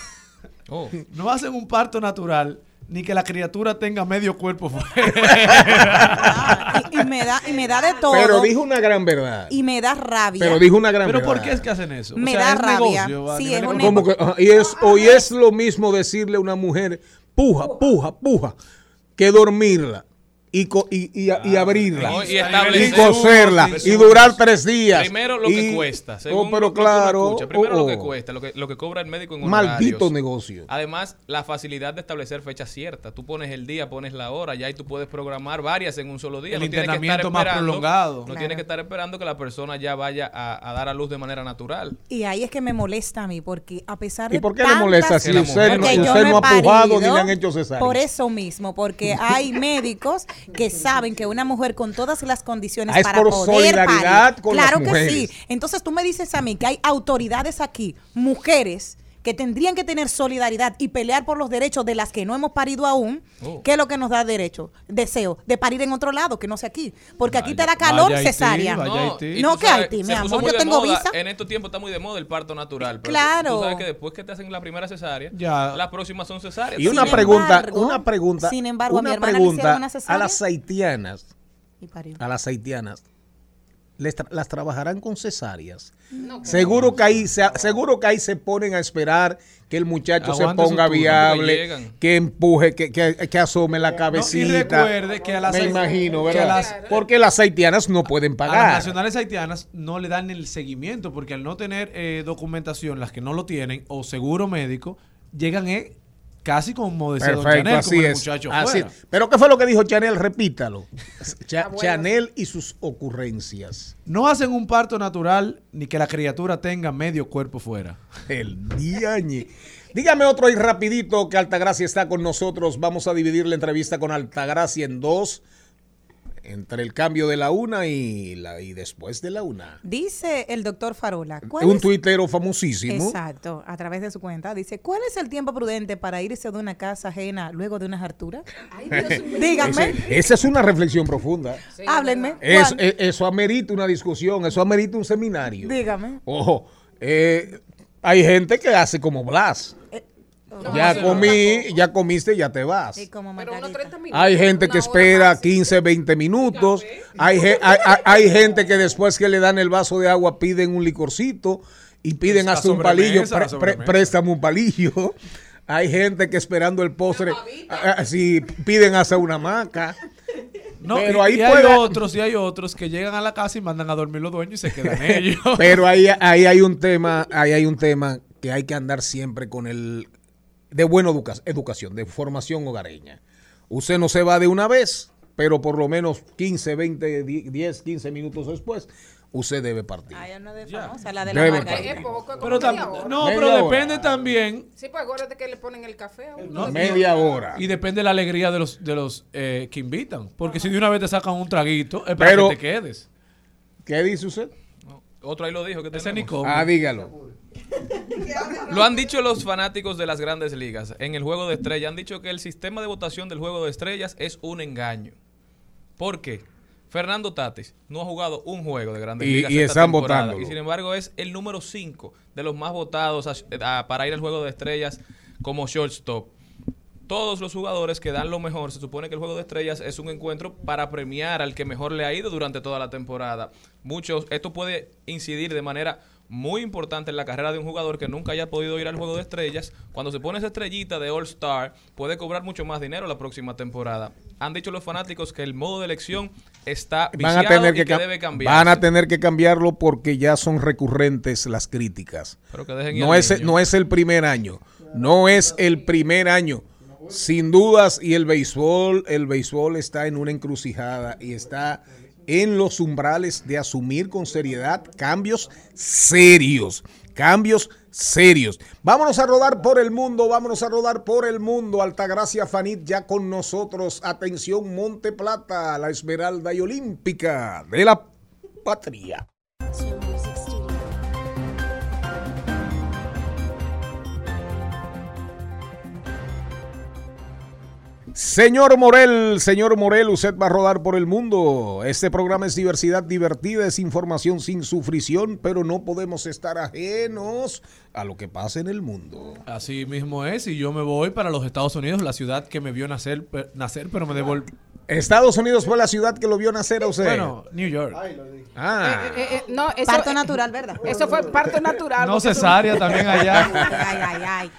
Oh. no hacen un parto natural ni que la criatura tenga medio cuerpo fuera. <laughs> Ah, y, y me da, y me da de todo. Pero dijo una gran verdad. y me da rabia. Pero dijo una gran Pero verdad. ¿por qué es que hacen eso? Me da es rabia. negocio, a Sí, nivel es un económico. Como que, ajá, y es, hoy es lo mismo decirle a una mujer, puja, puja, puja, que dormirla y, co- y, y, y abrirla No, y coserla y durar tres días. Primero lo Y- que cuesta. Oh, pero lo que claro. escucha. Primero lo que oh, oh. cuesta, lo que, lo que cobra el médico en Maldito honorarios. negocio. Además, la facilidad de establecer fechas ciertas. Tú pones el día, pones la hora, ya y tú puedes programar varias en un solo día. El no tienes que estar internamiento más esperando- prolongado. No Claro. tienes que estar esperando que la persona ya vaya a, a dar a luz de manera natural. Y ahí es que me molesta a mí, porque a pesar de ¿Y por qué le molesta si usted, usted no ha pujado ni le han hecho cesárea? Por eso mismo, porque hay <laughs> médicos que saben que una mujer con todas las condiciones Ah, es para por poder solidaridad parir, con claro las que sí. Entonces tú me dices a mí que hay autoridades aquí, mujeres que tendrían que tener solidaridad y pelear por los derechos de las que no hemos parido aún, Oh. ¿qué es lo que nos da derecho? Deseo de parir en otro lado, que no sea aquí. Porque aquí te da calor Haití, cesárea. No, No, que Haití, mi amor, yo tengo moda, visa. En estos tiempos está muy de moda el parto natural. Pero Claro. Tú sabes que después que te hacen la primera cesárea, Ya. las próximas son cesáreas. Y una Sin pregunta, embargo- una pregunta, sin embargo, a mi una hermana le hicieron pregunta una a cesárea. las haitianas, Y parió. a las haitianas, les tra- las trabajarán con cesáreas. seguro que ahí se, seguro que ahí se ponen a esperar que el muchacho se Aguante ponga turno, viable, que empuje, que, que, que asome la No, y cabecita. recuerde que a las Me imagino, que a ¿verdad? las- Porque las haitianas no pueden A pagar. las nacionales haitianas no le dan el seguimiento porque al no tener eh, documentación, las que no lo tienen, o seguro médico, llegan eh, casi como decía Don Chanel, así como el es. muchacho así fuera. Pero ¿qué fue lo que dijo Chanel? Repítalo. <laughs> Cha- Chanel y sus ocurrencias. No hacen un parto natural ni que la criatura tenga medio cuerpo fuera. <laughs> El diañe. Dígame otro ahí rapidito que Altagracia está con nosotros. Vamos a dividir la entrevista con Altagracia en dos. Entre el cambio de la una y, la, y después de la una. Dice el doctor Farola. ¿cuál Un es- tuitero famosísimo. Exacto, a través de su cuenta. Dice, ¿cuál es el tiempo prudente para irse de una casa ajena luego de unas harturas? <laughs> Díganme, Ese- esa es una reflexión profunda. háblenme. Es- ¿cuál? eh, eso amerita una discusión, eso amerita un seminario. Dígame. Ojo, eh, hay gente que hace como Blas. Ya comí, ya comiste, ya te vas. Y como Pero unos Margarita. 30 minutos. Hay gente que espera máximo. 15, 20 minutos. Hay, hay, hay- hay gente que después que le dan el vaso de agua piden un licorcito y piden hasta un palillo. Pre- pre- préstame un palillo. <laughs> Hay gente que esperando el postre, ah, ah, sí, piden hasta una maca. No, Pero y, ahí y hay puede- otros, y hay otros que llegan a la casa y mandan a dormir los dueños y se quedan <laughs> ellos. Pero ahí, ahí hay un tema, ahí hay un tema que hay que andar siempre con el de buena educa- educación, de formación hogareña. Usted no se va de una vez, pero por lo menos 15, 20, 10, 15 minutos después, usted debe partir. Hay una de famosa, la de Debe la margarita. Es poco, como Pero hora. no, Media pero hora. depende también. Sí, pues acuérdate que le ponen el café a uno. ¿no? Media hora. Y depende de la alegría de los, de los eh, que invitan. Porque si de una vez te sacan un traguito, es para Pero- que te quedes. ¿Qué dice usted? Otro ahí lo dijo. que Ese ni tenemos. cómo. Ah, dígalo. <laughs> Lo han dicho los fanáticos de las grandes ligas en el juego de estrellas. Han dicho que el sistema de votación del juego de estrellas es un engaño. ¿Por qué? Fernando Tatis no ha jugado un juego de grandes Y- ligas. y esta están votándolo. Y sin embargo es el número 5 de los más votados a- a- para ir al juego de estrellas como shortstop. Todos los jugadores que dan lo mejor, se supone que el juego de estrellas es un encuentro para premiar al que mejor le ha ido durante toda la temporada. Muchos, esto puede incidir de manera muy importante en la carrera de un jugador que nunca haya podido ir al juego de estrellas. Cuando se pone esa estrellita de All Star, puede cobrar mucho más dinero la próxima temporada. Han dicho los fanáticos que el modo de elección está Van a tener y que, debe cambiar. van a tener que cambiarlo porque ya son recurrentes las críticas. Pero que dejen No es, niño. no es el primer año. No es el primer año. Sin dudas, y el béisbol, el béisbol está en una encrucijada y está en los umbrales de asumir con seriedad cambios serios. Cambios serios. Vámonos a rodar por el mundo, vámonos a rodar por el mundo. Altagracia Fanit ya con nosotros. Atención, Monte Plata, la esmeralda y olímpica de la patria. Señor Morel, señor Morel, usted va a rodar por el mundo. Este programa es diversidad divertida, es información sin sufrición, pero no podemos estar ajenos a lo que pasa en el mundo. Así mismo es, y yo me voy para los Estados Unidos, la ciudad que me vio nacer, nacer pero me devolvió. Estados Unidos fue la ciudad que lo vio nacer a usted. Bueno, New York. Ah. Eh, eh, no, eso, Parto natural, ¿verdad? <laughs> Eso fue parto natural. No cesárea también allá. <laughs> Ay, ay, ay.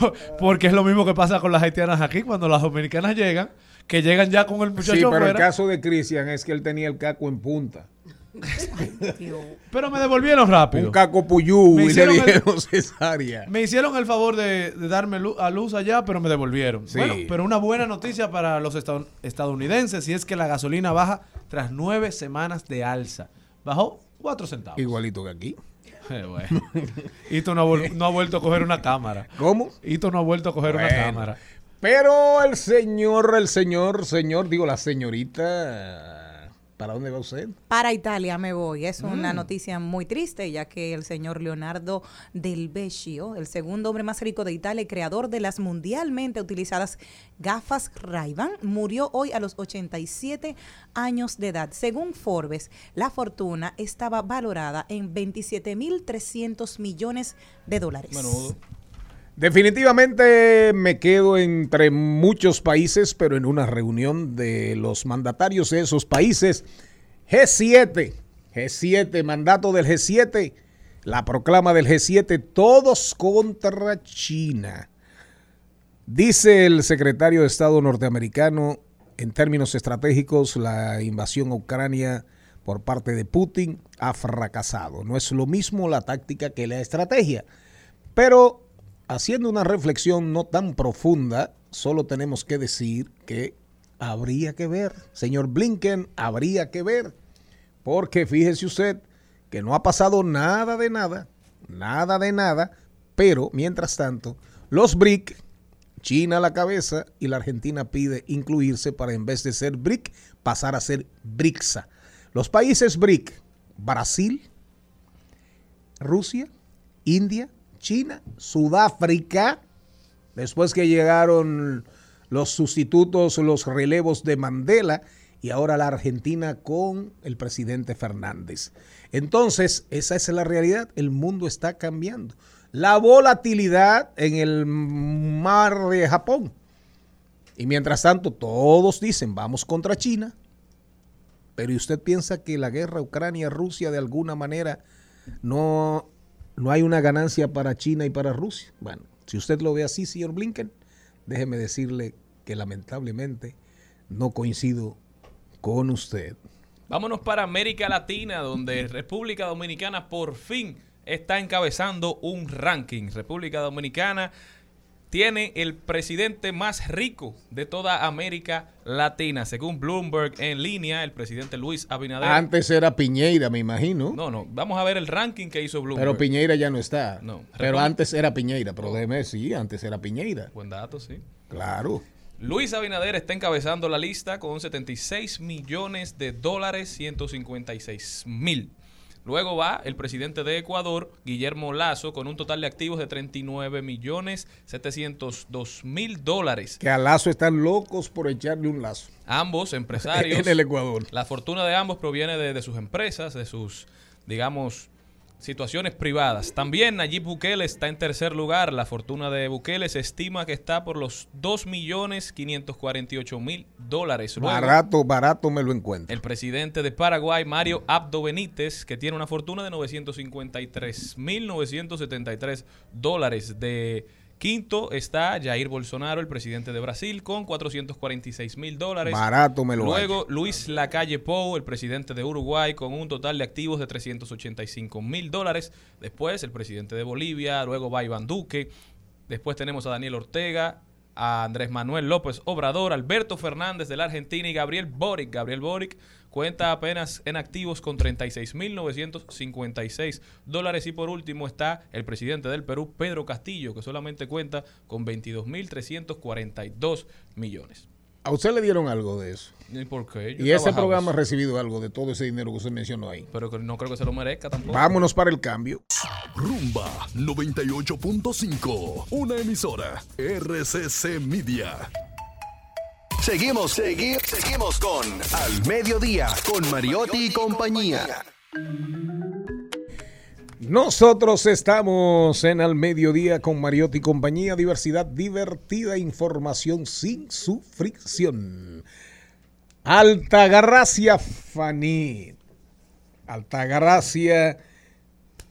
<laughs> Porque es lo mismo que pasa con las haitianas aquí, cuando las dominicanas llegan, que llegan ya con el muchacho Sí, pero el caso de Cristian es que él tenía el caco en punta. Pero me devolvieron rápido. Un caco puyú Me y le hicieron el- dijeron <laughs> cesárea. Me hicieron el favor de, de darme lu- a luz allá, pero me devolvieron. Sí. Bueno, pero una buena noticia para los estad- estadounidenses y es que la gasolina baja tras nueve semanas de alza. Bajó cuatro centavos. Igualito que aquí. <laughs> Eh, bueno. Ito no ha, no ha vuelto a coger una cámara. ¿Cómo? Ito no ha vuelto a coger una cámara. Pero el señor, el señor, señor, digo la señorita, ¿para dónde va usted? Para Italia me voy. Es una Mm. noticia muy triste, ya que el señor Leonardo Del Vecchio, el segundo hombre más rico de Italia y creador de las mundialmente utilizadas gafas Ray-Ban, murió hoy a los 87 años de edad. Según Forbes, la fortuna estaba valorada en 27.300 millones de dólares. Definitivamente me quedo entre muchos países, pero en una reunión de los mandatarios de esos países, G7, G7, mandato del G7, la proclama del G7, todos contra China. Dice el secretario de Estado norteamericano, en términos estratégicos, la invasión a Ucrania por parte de Putin ha fracasado. No es lo mismo la táctica que la estrategia. Pero haciendo una reflexión no tan profunda, solo tenemos que decir que habría que ver, señor Blinken, habría que ver, porque fíjese usted que no ha pasado nada de nada, nada de nada, pero mientras tanto, los BRIC, China a la cabeza y la Argentina pide incluirse para en vez de ser BRIC, pasar a ser BRICSA. Los países BRIC, Brasil, Rusia, India, China, Sudáfrica, después que llegaron los sustitutos, los relevos de Mandela y ahora la Argentina con el presidente Fernández. Entonces, esa es la realidad, el mundo está cambiando. La volatilidad en el mar de Japón. Y mientras tanto, todos dicen, vamos contra China. Pero ¿y usted piensa que la guerra Ucrania-Rusia de alguna manera no, no hay una ganancia para China y para Rusia? Bueno, si usted lo ve así, señor Blinken, déjeme decirle que lamentablemente no coincido con usted. Vámonos para América Latina, donde República Dominicana por fin está encabezando un ranking. República Dominicana tiene el presidente más rico de toda América Latina. Según Bloomberg en línea, el presidente Luis Abinader. Antes era Piñeira, me imagino. No, no, vamos a ver el ranking que hizo Bloomberg. Pero Piñeira ya no está. No. Pero antes era Piñeira. Pero déjeme decir, antes era Piñeira. Buen dato, sí. Claro. Luis Abinader está encabezando la lista con 76 millones de dólares, 156 mil. Luego va el presidente de Ecuador, Guillermo Lazo, con un total de activos de 39 millones 702 mil dólares. Que a Lazo están locos por echarle un lazo. Ambos <laughs> empresarios. En el Ecuador. La fortuna de ambos proviene de, de sus empresas, de sus, digamos, situaciones privadas. También Nayib Bukele está en tercer lugar. La fortuna de Bukele se estima que está por los 2 millones 548 mil dólares. Luego, Barato, barato me lo encuentro. el presidente de Paraguay, Mario Abdo Benítez, que tiene una fortuna de 953.973 dólares. De quinto está Jair Bolsonaro, el presidente de Brasil, con 446 mil dólares. Barato me lo Luego Luis Lacalle Pou, el presidente de Uruguay, con un total de activos de 385 mil dólares. Después el presidente de Bolivia, luego va Iván Duque. Después tenemos a Daniel Ortega, a Andrés Manuel López Obrador, Alberto Fernández de la Argentina y Gabriel Boric. Gabriel Boric cuenta apenas en activos con 36.956 dólares. Y por último está el presidente del Perú, Pedro Castillo, que solamente cuenta con 22.342 millones. ¿A usted le dieron algo de eso? ¿Y por qué? Yo y ese programa ha recibido algo de todo ese dinero que usted mencionó ahí. Pero no creo que se lo merezca tampoco. Vámonos para el cambio. Rumba 98.5. Una emisora. RCC Media. Seguimos, seguimos, seguimos con Al Mediodía, con Mariotti y compañía. Nosotros estamos en Al Mediodía con Mariotti y compañía. Diversidad divertida, información sin su fricción. Altagracia Fanit. Altagracia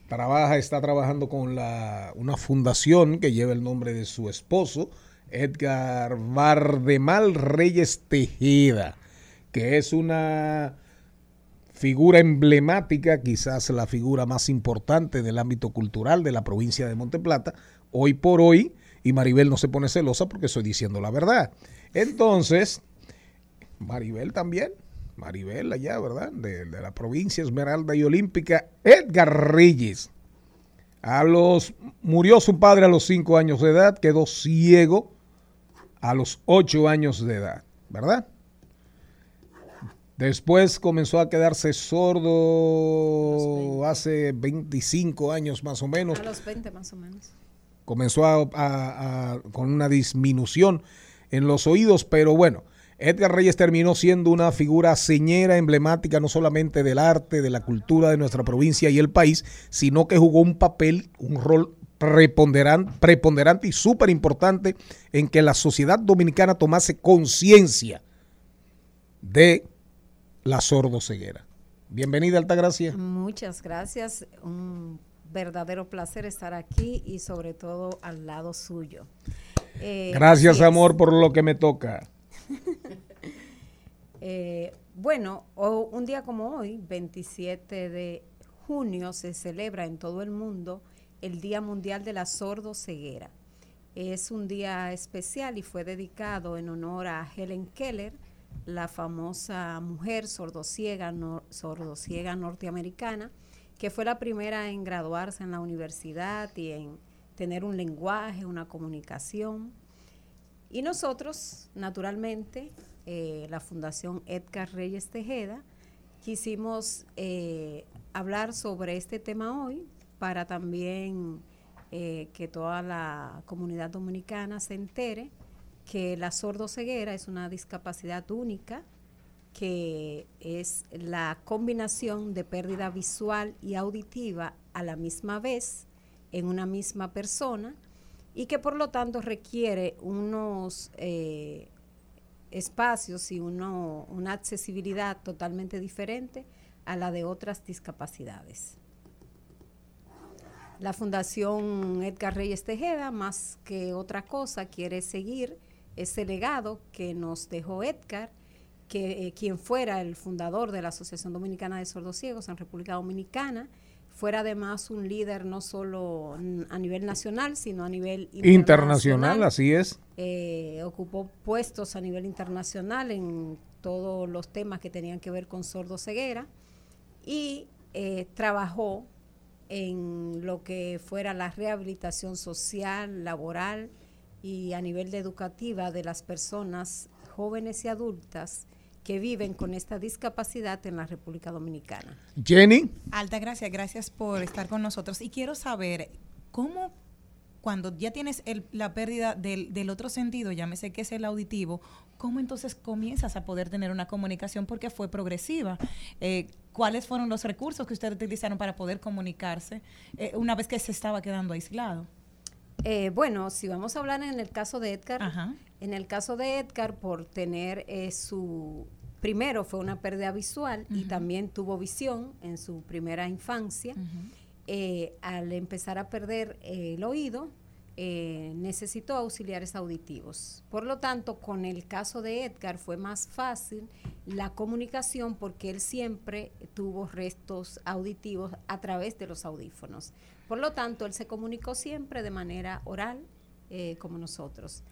trabaja, está trabajando con la, una fundación que lleva el nombre de su esposo, Edgar Vardemal Reyes Tejeda, que es una figura emblemática, quizás la figura más importante del ámbito cultural de la provincia de Monteplata, hoy por hoy, y Maribel no se pone celosa porque estoy diciendo la verdad. Entonces, Maribel también, Maribel allá, ¿verdad? De, de la provincia Esmeralda y Olímpica, Edgar Reyes. A los, murió su padre a los cinco años de edad, quedó ciego a los ocho años de edad, ¿verdad? Después comenzó a quedarse sordo hace 25 años más o menos. A los 20 más o menos. Comenzó a, a- a- con una disminución en los oídos, pero bueno, Edgar Reyes terminó siendo una figura señera, emblemática, no solamente del arte, de la cultura de nuestra provincia y el país, sino que jugó un papel, un rol preponderan- preponderante y súper importante en que la sociedad dominicana tomase conciencia de la sordoceguera. Bienvenida, Altagracia. Muchas gracias. Un verdadero placer estar aquí y sobre todo al lado suyo. Eh, Gracias, amor, por lo que me toca. Eh, bueno, un día como hoy, 27 de junio, se celebra en todo el mundo el Día Mundial de la Sordoceguera. Es un día especial y fue dedicado en honor a Helen Keller, la famosa mujer sordociega, nor- sordociega norteamericana, que fue la primera en graduarse en la universidad y en tener un lenguaje, una comunicación. Y nosotros, naturalmente, eh, la Fundación Edgar Reyes Tejeda, quisimos eh, hablar sobre este tema hoy para también eh, que toda la comunidad dominicana se entere que la sordoceguera es una discapacidad única que es la combinación de pérdida visual y auditiva a la misma vez en una misma persona y que por lo tanto requiere unos espacios y una accesibilidad totalmente diferente a la de otras discapacidades. La Fundación Edgar Reyes Tejeda, más que otra cosa, quiere seguir ese legado que nos dejó Edgar, que eh, quien fuera el fundador de la Asociación Dominicana de Sordociegos en República Dominicana, fuera además un líder no solo a nivel nacional, sino a nivel Internacional, así es. eh, ocupó puestos a nivel internacional en todos los temas que tenían que ver con sordo-ceguera y eh, trabajó en lo que fuera la rehabilitación social, laboral y a nivel de educativa de las personas jóvenes y adultas que viven con esta discapacidad en la República Dominicana. Jenny. Alta gracias, gracias por estar con nosotros. Y quiero saber, ¿cómo cuando ya tienes el- la pérdida del, del otro sentido, llámese que es el auditivo, cómo entonces comienzas a poder tener una comunicación porque fue progresiva? Eh, ¿Cuáles fueron los recursos que ustedes utilizaron para poder comunicarse eh, una vez que se estaba quedando aislado? Eh, bueno, si vamos a hablar en el caso de Edgar, Ajá. en el caso de Edgar, por tener eh, su, primero fue una pérdida visual y también tuvo visión en su primera infancia, eh, al empezar a perder eh, el oído, eh, necesitó auxiliares auditivos. Por lo tanto, con el caso de Edgar fue más fácil la comunicación porque él siempre tuvo restos auditivos a través de los audífonos. Por lo tanto, él se comunicó siempre de manera oral, eh, como nosotros.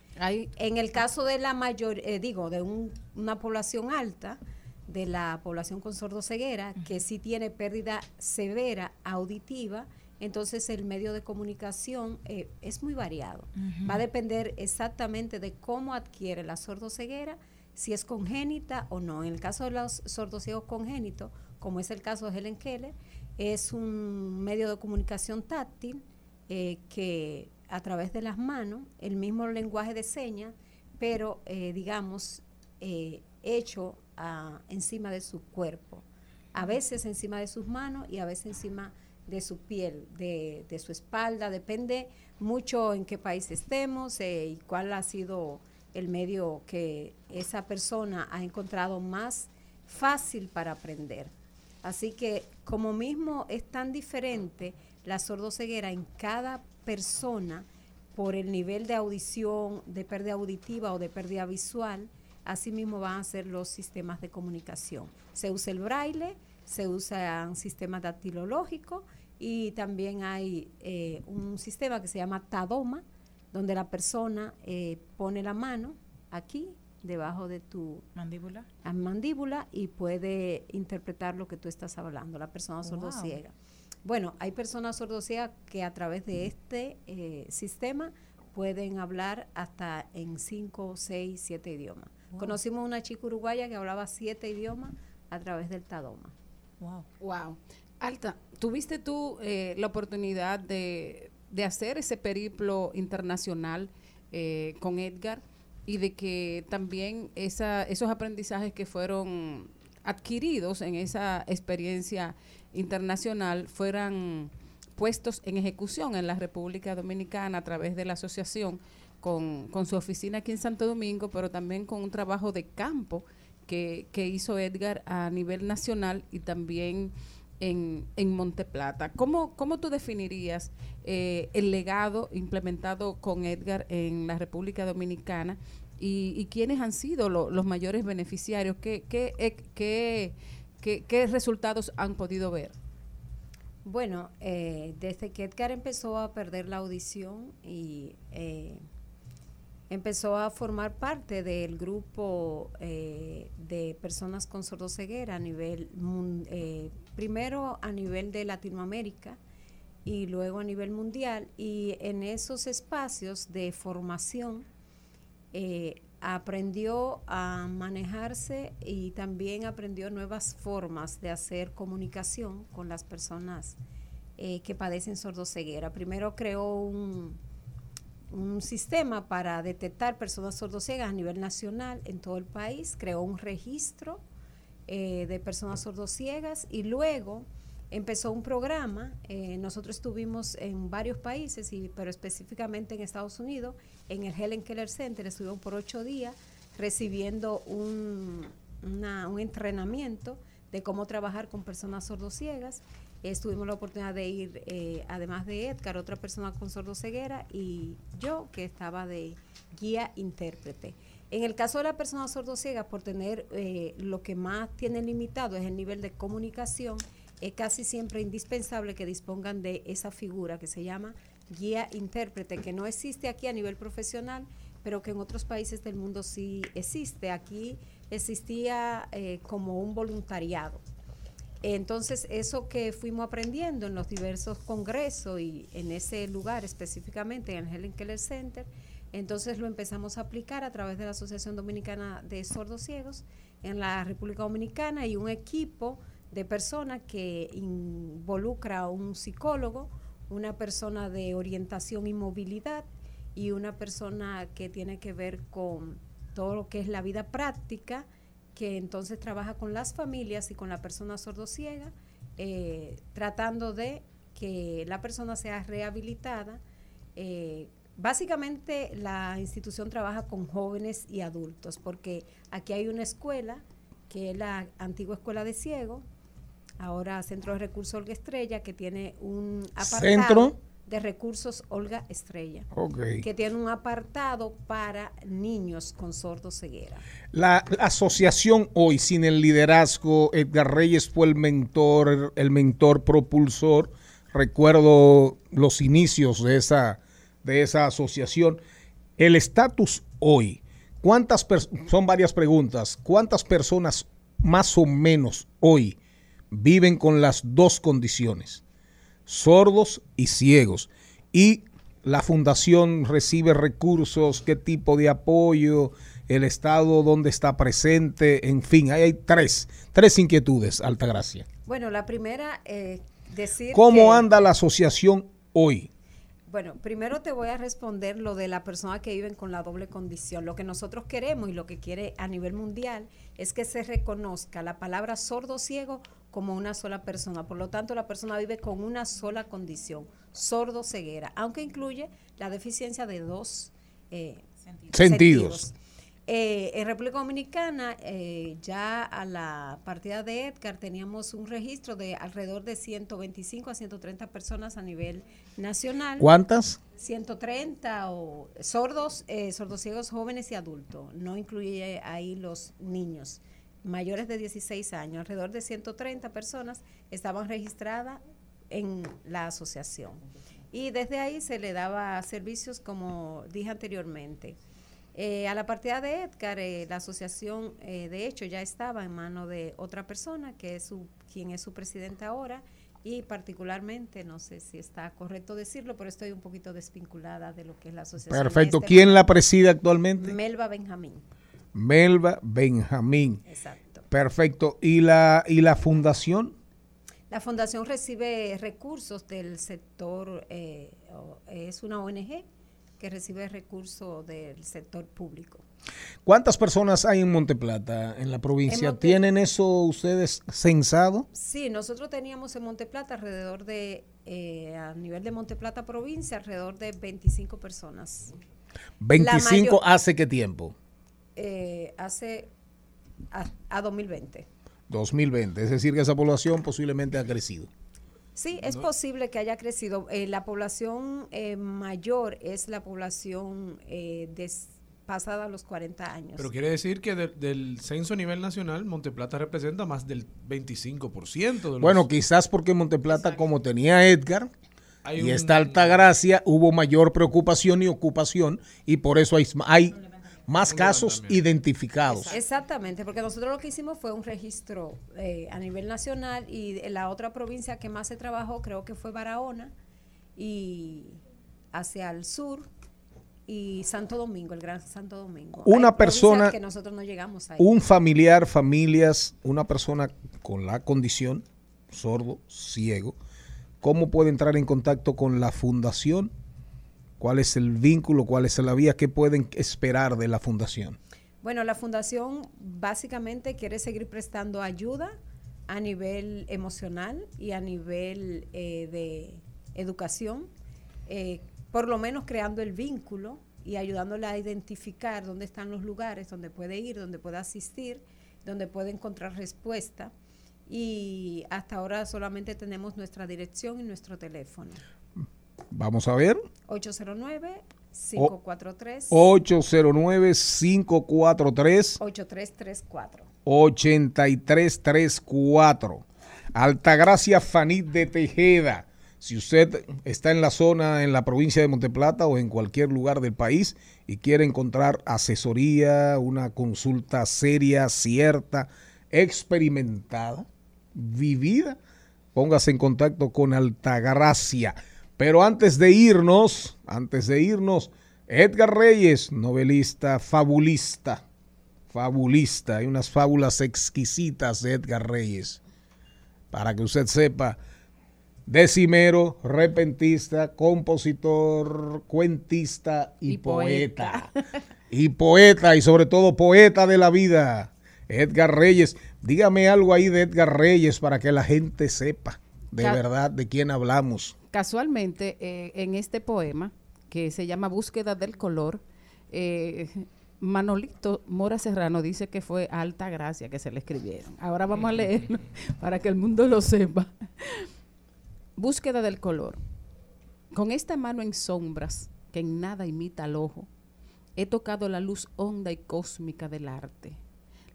En el caso de la mayor, eh, digo, de un- una población alta, de la población con sordoceguera, que sí tiene pérdida severa auditiva, entonces el medio de comunicación eh, es muy variado. Va a depender exactamente de cómo adquiere la sordoceguera, si es congénita o no. En el caso de los sordociegos congénitos, como es el caso de Helen Keller, es un medio de comunicación táctil eh, que a través de las manos, el mismo lenguaje de señas, pero eh, digamos, eh, hecho ah, encima de su cuerpo. A veces encima de sus manos y a veces encima de su piel, de, de su espalda. Depende mucho en qué país estemos eh, y cuál ha sido el medio que esa persona ha encontrado más fácil para aprender. Así que como mismo es tan diferente la sordoceguera en cada persona por el nivel de audición, de pérdida auditiva o de pérdida visual, así mismo van a ser los sistemas de comunicación. Se usa el braille, se usa un sistema dactilológico y también hay eh, un sistema que se llama Tadoma, donde la persona eh, pone la mano aquí, debajo de tu mandíbula, la mandíbula y puede interpretar lo que tú estás hablando, la persona Wow. sordociega. Bueno, hay personas sordociegas que a través de este eh, sistema pueden hablar hasta en 5, 6, 7 idiomas. Wow. Conocimos una chica uruguaya que hablaba siete idiomas a través del Tadoma. Wow. Wow. Alta, ¿tuviste tú eh, la oportunidad de, de hacer ese periplo internacional eh, con Edgar y de que también esa, esos aprendizajes que fueron adquiridos en esa experiencia internacional fueran puestos en ejecución en la República Dominicana a través de la asociación con, con su oficina aquí en Santo Domingo, pero también con un trabajo de campo que, que hizo Edgar a nivel nacional y también en, en Monteplata. ¿Cómo, ¿Cómo tú definirías eh, el legado implementado con Edgar en la República Dominicana y, y quiénes han sido lo- los mayores beneficiarios? ¿Qué, qué, eh, qué, qué- resultados han podido ver? Bueno, eh, desde que Edgar empezó a perder la audición y eh, empezó a formar parte del grupo eh, de personas con sordoceguera a nivel, primero a nivel de Latinoamérica y luego a nivel mundial. Y en esos espacios de formación eh, aprendió a manejarse y también aprendió nuevas formas de hacer comunicación con las personas eh, que padecen sordoceguera. Primero creó un, sistema para detectar personas sordociegas a nivel nacional en todo el país, creó un registro eh, de personas sordociegas y luego empezó un programa. eh, nosotros estuvimos en varios países, y, pero específicamente en Estados Unidos, en el Helen Keller Center, estuvimos por ocho días recibiendo un, una- un entrenamiento de cómo trabajar con personas sordociegas. Eh, tuvimos la oportunidad de ir, eh, además de Edgar, otra persona con sordoceguera y yo que estaba de guía intérprete. En el caso de la persona sordociega, por tener eh, lo que más tiene limitado es el nivel de comunicación, es casi siempre indispensable que dispongan de esa figura que se llama guía intérprete, que no existe aquí a nivel profesional, pero que en otros países del mundo sí existe. Aquí existía eh, como un voluntariado. Entonces, eso que fuimos aprendiendo en los diversos congresos y en ese lugar específicamente, en el Helen Keller Center, entonces lo empezamos a aplicar a través de la Asociación Dominicana de Sordos Ciegos en la República Dominicana y un equipo de personas que involucra a un psicólogo, una persona de orientación y movilidad y una persona que tiene que ver con todo lo que es la vida práctica, que entonces trabaja con las familias y con la persona sordociega, eh, tratando de que la persona sea rehabilitada. Eh, básicamente la institución trabaja con jóvenes y adultos, porque aquí hay una escuela, que es la antigua escuela de ciego, ahora Centro de Recursos Olga Estrella, que tiene un apartado Centro. de Recursos Olga Estrella, que tiene un apartado para niños con sordo ceguera. La, la asociación hoy, sin el liderazgo, Edgar Reyes fue el mentor, el mentor propulsor. Recuerdo los inicios de esa, de esa asociación. El estatus hoy, ¿cuántas son varias preguntas? ¿Cuántas personas más o menos hoy viven con las dos condiciones? sordos y ciegos. Y la fundación recibe recursos, qué tipo de apoyo, el Estado donde está presente, en fin, hay tres, tres inquietudes, Altagracia. Bueno, la primera, eh, decir ¿Cómo que- anda la asociación hoy? Bueno, primero te voy a responder lo de la persona que viven con la doble condición. Lo que nosotros queremos y lo que quiere a nivel mundial es que se reconozca la palabra sordo ciego como una sola persona. Por lo tanto, la persona vive con una sola condición, sordo ceguera, aunque incluye la deficiencia de dos eh, Sentidos. Eh, en República Dominicana, eh, ya a la partida de Edgar, teníamos un registro de alrededor de 125 a 130 personas a nivel nacional. ¿Cuántas? 130 o sordos, eh, sordociegos jóvenes y adultos. No incluye ahí los niños mayores de 16 años. Alrededor de 130 personas estaban registradas en la asociación. Y desde ahí se le daba servicios, como dije anteriormente. Eh, a la partida de Edgar, eh, la asociación eh, de hecho ya estaba en manos de otra persona, que es su, quien es su presidente ahora, y particularmente, no sé si está correcto decirlo, pero estoy un poquito desvinculada de lo que es la asociación. Perfecto. este ¿Quién la momento. preside actualmente? Melba Benjamín. Melba Benjamín. Exacto. Perfecto. ¿Y la, y la fundación? La fundación recibe recursos del sector, eh, es una ONG que recibe recursos del sector público. ¿Cuántas personas hay en Monteplata, en la provincia? En Monte- ¿Tienen eso ustedes censado? Sí, nosotros teníamos en Monteplata alrededor de, eh, a nivel de Monteplata provincia, alrededor de 25 personas. 25 mayor- hace qué tiempo? Eh, hace a, a 2020. 2020. Es decir, que esa población posiblemente ha crecido. Sí, es posible que haya crecido. Eh, la población eh, mayor es la población eh, des- pasada a los 40 años. Pero quiere decir que de- del censo a nivel nacional, Monteplata representa más del 25% de los... Bueno, quizás porque Monteplata, como tenía Edgar Hay y un- esta Altagracia, hubo mayor preocupación y ocupación y por eso hay, hay más casos identificados. Exactamente, porque nosotros lo que hicimos fue un registro eh, a nivel nacional y la otra provincia que más se trabajó creo que fue Barahona y hacia el sur y Santo Domingo, el Gran Santo Domingo. Una Hay persona, que nosotros no llegamos ahí. un familiar, familias, una persona con la condición, sordo, ciego, ¿cómo puede entrar en contacto con la fundación? ¿Cuál es el vínculo? ¿Cuál es la vía? ¿Qué pueden esperar de la fundación? Bueno, la fundación básicamente quiere seguir prestando ayuda a nivel emocional y a nivel eh, de educación, eh, por lo menos creando el vínculo y ayudándole a identificar dónde están los lugares donde puede ir, donde puede asistir, donde puede encontrar respuesta. Y hasta ahora solamente tenemos nuestra dirección y nuestro teléfono. Vamos a ver. 809 543 809-543 8334. 8334. Altagracia Fanit de Tejeda. Si usted está en la zona, en la provincia de Monteplata o en cualquier lugar del país y quiere encontrar asesoría, una consulta seria, cierta, experimentada, vivida, póngase en contacto con Altagracia. Pero antes de irnos, antes de irnos, Edgar Reyes, novelista, fabulista, fabulista. Hay unas fábulas exquisitas de Edgar Reyes. Para que usted sepa, decimero, repentista, compositor, cuentista y, Y poeta. poeta. <laughs> y poeta, y sobre todo poeta de la vida. Edgar Reyes. Dígame algo ahí de Edgar Reyes para que la gente sepa de verdad de quién hablamos. Casualmente, eh, en este poema, que se llama Búsqueda del Color, eh, Manolito Mora Serrano dice que fue alta gracia que se le escribieron. Ahora vamos a leerlo <laughs> para que el mundo lo sepa. Búsqueda del color. Con esta mano en sombras, que en nada imita al ojo, he tocado la luz honda y cósmica del arte,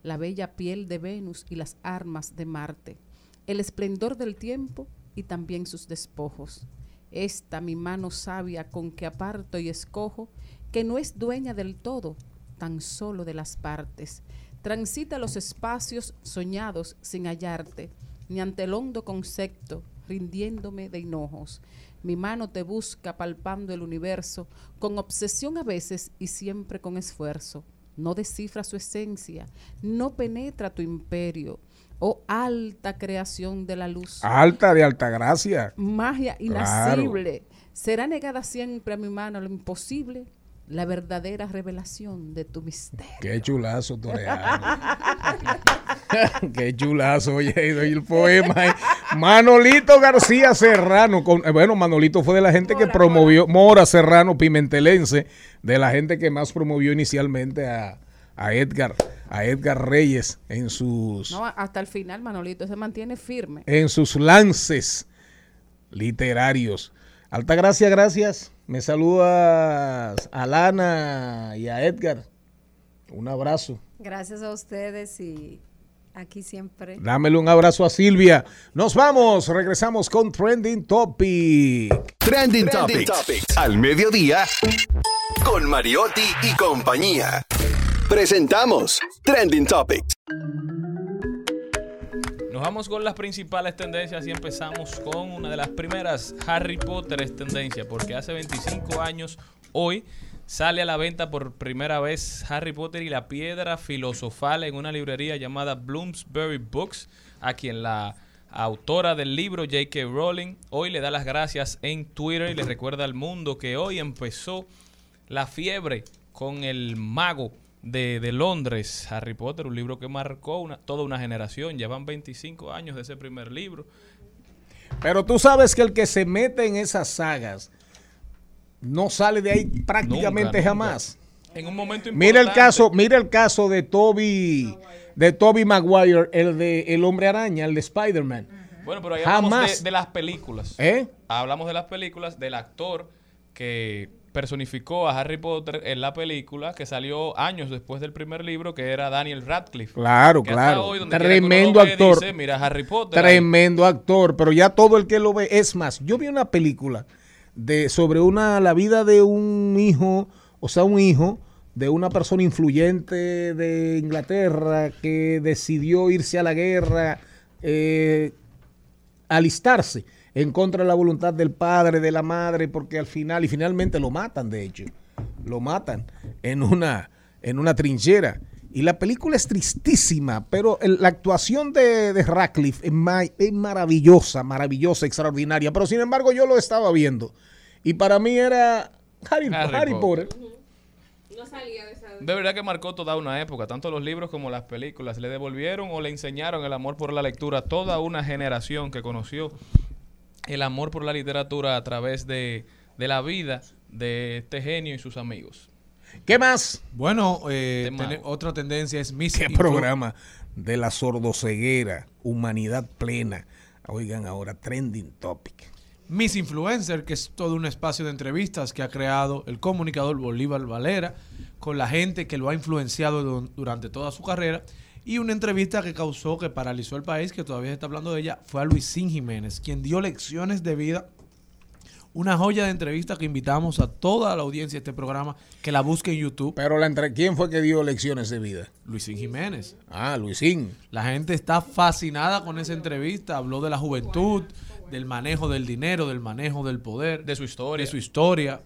la bella piel de Venus y las armas de Marte, el esplendor del tiempo y también sus despojos. Esta mi mano sabia con que aparto y escojo, que no es dueña del todo, tan solo de las partes. Transita los espacios soñados sin hallarte, ni ante el hondo concepto, rindiéndome de hinojos. Mi mano te busca palpando el universo, con obsesión a veces y siempre con esfuerzo. No descifra su esencia, no penetra tu imperio. Oh alta creación de la luz Alta de Altagracia. magia Claro. inacible. Será negada siempre a mi mano lo imposible, la verdadera revelación de tu misterio. Qué chulazo. <laughs> Qué chulazo, oye, oye, el poema. Manolito García Serrano. con- eh, bueno, Manolito fue de la gente que promovió, Mora Serrano, pimentelense, de la gente que más promovió inicialmente a, a Edgar, a Edgar Reyes en sus, No, hasta el final, Manolito se mantiene firme. en sus lances literarios. Altagracia, gracias. Me saludas a Lana y a Edgar. Un abrazo. Gracias a ustedes y aquí siempre. Dámele un abrazo a Silvia. Nos vamos, regresamos con Trending Topic. Trending, Topics. Al mediodía. Con Mariotti y compañía. Presentamos Trending Topics. Nos vamos con las principales tendencias y empezamos con una de las primeras. Harry Potter es tendencia porque hace 25 años hoy sale a la venta por primera vez Harry Potter y la piedra filosofal en una librería llamada Bloomsbury Books, a quien la autora del libro J.K. Rowling hoy le da las gracias en Twitter y le recuerda al mundo que hoy empezó la fiebre con el mago de, de Londres, Harry Potter, un libro que marcó una, toda una generación. Llevan 25 años de ese primer libro. Pero tú sabes que el que se mete en esas sagas no sale de ahí prácticamente Nunca, jamás. nunca. En un momento Mira el importante- caso, mira el caso de Toby, de Toby Maguire, el de El Hombre Araña, el de Spider-Man. Bueno, pero ahí hablamos Jamás. de, de las películas. ¿Eh? Hablamos de las películas, del actor que personificó a Harry Potter en la película que salió años después del primer libro, que era Daniel Radcliffe. Claro, claro. hoy, Tremendo actor. dice, Mira, Harry Potter. ahí". Tremendo actor, pero ya todo el que lo ve es más. Yo vi una película de sobre una la vida de un hijo, o sea, un hijo de una persona influyente de Inglaterra que decidió irse a la guerra, eh, alistarse en contra de la voluntad del padre, de la madre, porque al final y finalmente lo matan, de hecho, lo matan en una en una trinchera. Y la película es tristísima, pero el- la actuación de, de Radcliffe es, ma- es maravillosa, maravillosa, extraordinaria. Pero sin embargo yo lo estaba viendo. Y para mí era Harry, Harry Harry Potter. Potter. No salía de esa... De verdad que marcó toda una época, tanto los libros como las películas. Le devolvieron o le enseñaron el amor por la lectura a toda una generación que conoció el amor por la literatura a través de, de la vida de este genio y sus amigos. ¿Qué más? Bueno, eh, otra tendencia es Miss ¿Qué programa de la sordoceguera, humanidad plena? Oigan ahora, trending topic. Miss Influencer, que es todo un espacio de entrevistas que ha creado el comunicador Bolívar Valera con la gente que lo ha influenciado du- durante toda su carrera Y una entrevista que causó, que paralizó el país, que todavía se está hablando de ella, fue a Luisín Jiménez, quien dio lecciones de vida. Una joya de entrevista que invitamos a toda la audiencia de este programa que la busque en YouTube. Pero la entre ¿quién fue que dio lecciones de vida? Luisín Jiménez. Ah, Luisín. La gente está fascinada con esa entrevista. Habló de la juventud, del manejo del dinero, del manejo del poder, de su historia. de su historia.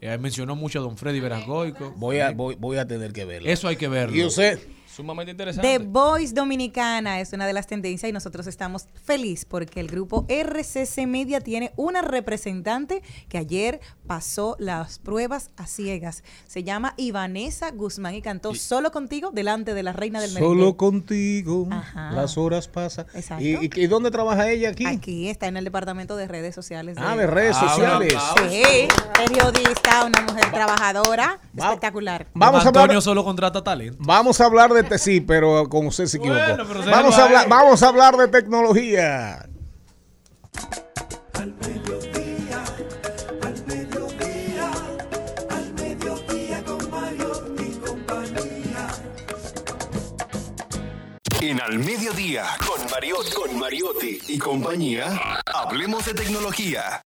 Eh, mencionó mucho a don Freddy Veragoico. Voy a, voy, voy a tener que verlo. Eso hay que verlo. Y usted, Sumamente The interesante. Voice Dominicana es una de las tendencias y nosotros estamos felices porque el grupo RCC Media tiene una representante que ayer pasó las pruebas a ciegas. Se llama Ivanesa Guzmán y cantó Solo contigo delante de la reina del solo merengue. contigo Ajá. las horas pasan. Exacto. ¿Y, y, y dónde trabaja ella aquí? Aquí está en el departamento de redes sociales. Ah, de redes Ah, sociales. Sí, periodista, una mujer trabajadora, espectacular. Vamos a Antonio hablar, solo contrata talento. vamos a hablar de te sí, pero con usted se equivocó. Bueno, pero se vamos, a hablar, vamos a hablar de tecnología. Al mediodía, al mediodía, al mediodía con Mario y compañía. En Al Mediodía, con Mariotti, con Mariotti y compañía, hablemos de tecnología.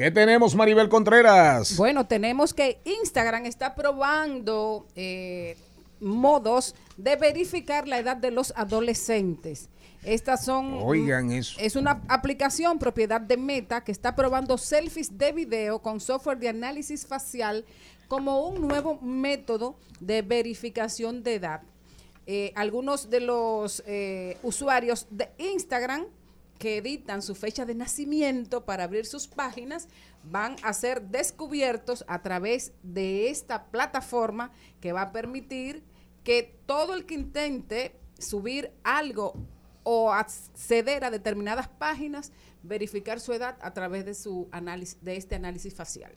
¿Qué tenemos, Maribel Contreras? Bueno, tenemos que Instagram está probando eh, modos de verificar la edad de los adolescentes. Estas son. Oigan eso. Es una aplicación propiedad de Meta que está probando selfies de video con software de análisis facial como un nuevo método de verificación de edad. Eh, algunos de los eh, usuarios de Instagram que editan su fecha de nacimiento para abrir sus páginas van a ser descubiertos a través de esta plataforma que va a permitir que todo el que intente subir algo o acceder a determinadas páginas verificar su edad a través de su análisis de este análisis facial.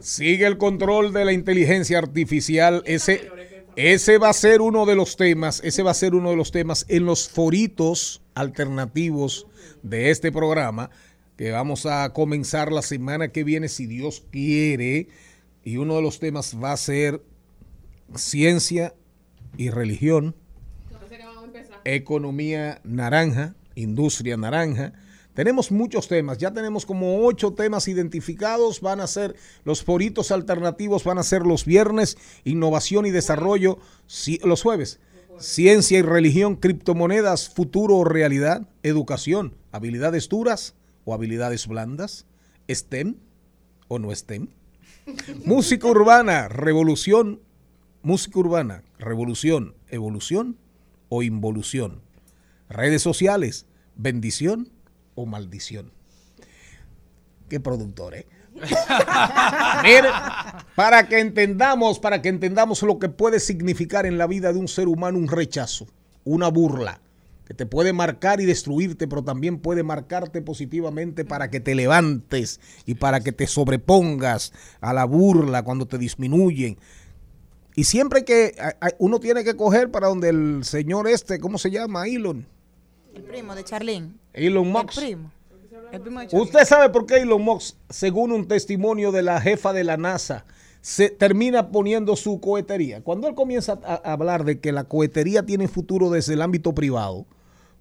Sigue el control de la inteligencia artificial. Ese, ese va a ser uno de los temas, ese va a ser uno de los temas en los foritos alternativos de este programa que vamos a comenzar la semana que viene, si Dios quiere. Y uno de los temas va a ser ciencia y religión, economía naranja, industria naranja. Tenemos muchos temas, ya tenemos como ocho temas identificados, van a ser los foritos alternativos, van a ser los viernes, innovación y desarrollo, los jueves, ciencia y religión, criptomonedas, futuro o realidad, educación, habilidades duras o habilidades blandas, STEM o no STEM, música urbana, revolución, música urbana, revolución, evolución o involución, redes sociales, bendición o maldición. Qué productor, ¿eh? <laughs> Para que entendamos, para que entendamos lo que puede significar en la vida de un ser humano un rechazo, una burla, que te puede marcar y destruirte, pero también puede marcarte positivamente para que te levantes y para que te sobrepongas a la burla cuando te disminuyen. Y siempre que uno tiene que coger para donde el señor este, ¿cómo se llama? Elon. El primo de Charlene. Elon Musk. El primo. El primo de Charlene. ¿Usted sabe por qué Elon Musk, según un testimonio de la jefa de la NASA, se termina poniendo su cohetería? Cuando él comienza a hablar de que la cohetería tiene futuro desde el ámbito privado,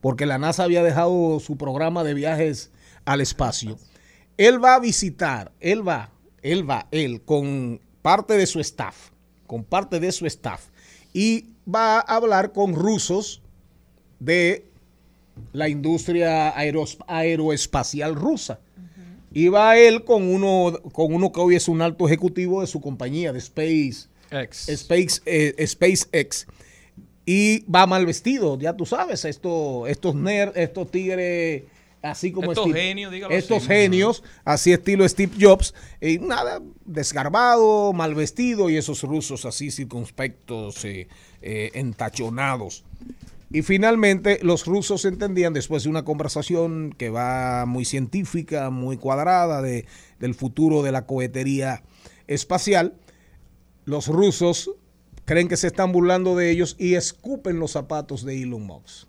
porque la NASA había dejado su programa de viajes al espacio, él va a visitar, él va, él va, él, con parte de su staff, con parte de su staff, y va a hablar con rusos de la industria aeros- aeroespacial rusa. Y va él con uno, con uno que hoy es un alto ejecutivo de su compañía, de Space, Ex. Space, eh, SpaceX. Y va mal vestido, ya tú sabes, esto, estos nerds, estos tigres, así como Estos Steve- genios, estos así. genios, así estilo Steve Jobs, y nada, desgarbado, mal vestido, y esos rusos así circunspectos, eh, eh, entachonados. Y finalmente los rusos entendían, después de una conversación que va muy científica, muy cuadrada de, del futuro de la cohetería espacial, los rusos creen que se están burlando de ellos y escupen los zapatos de Elon Musk.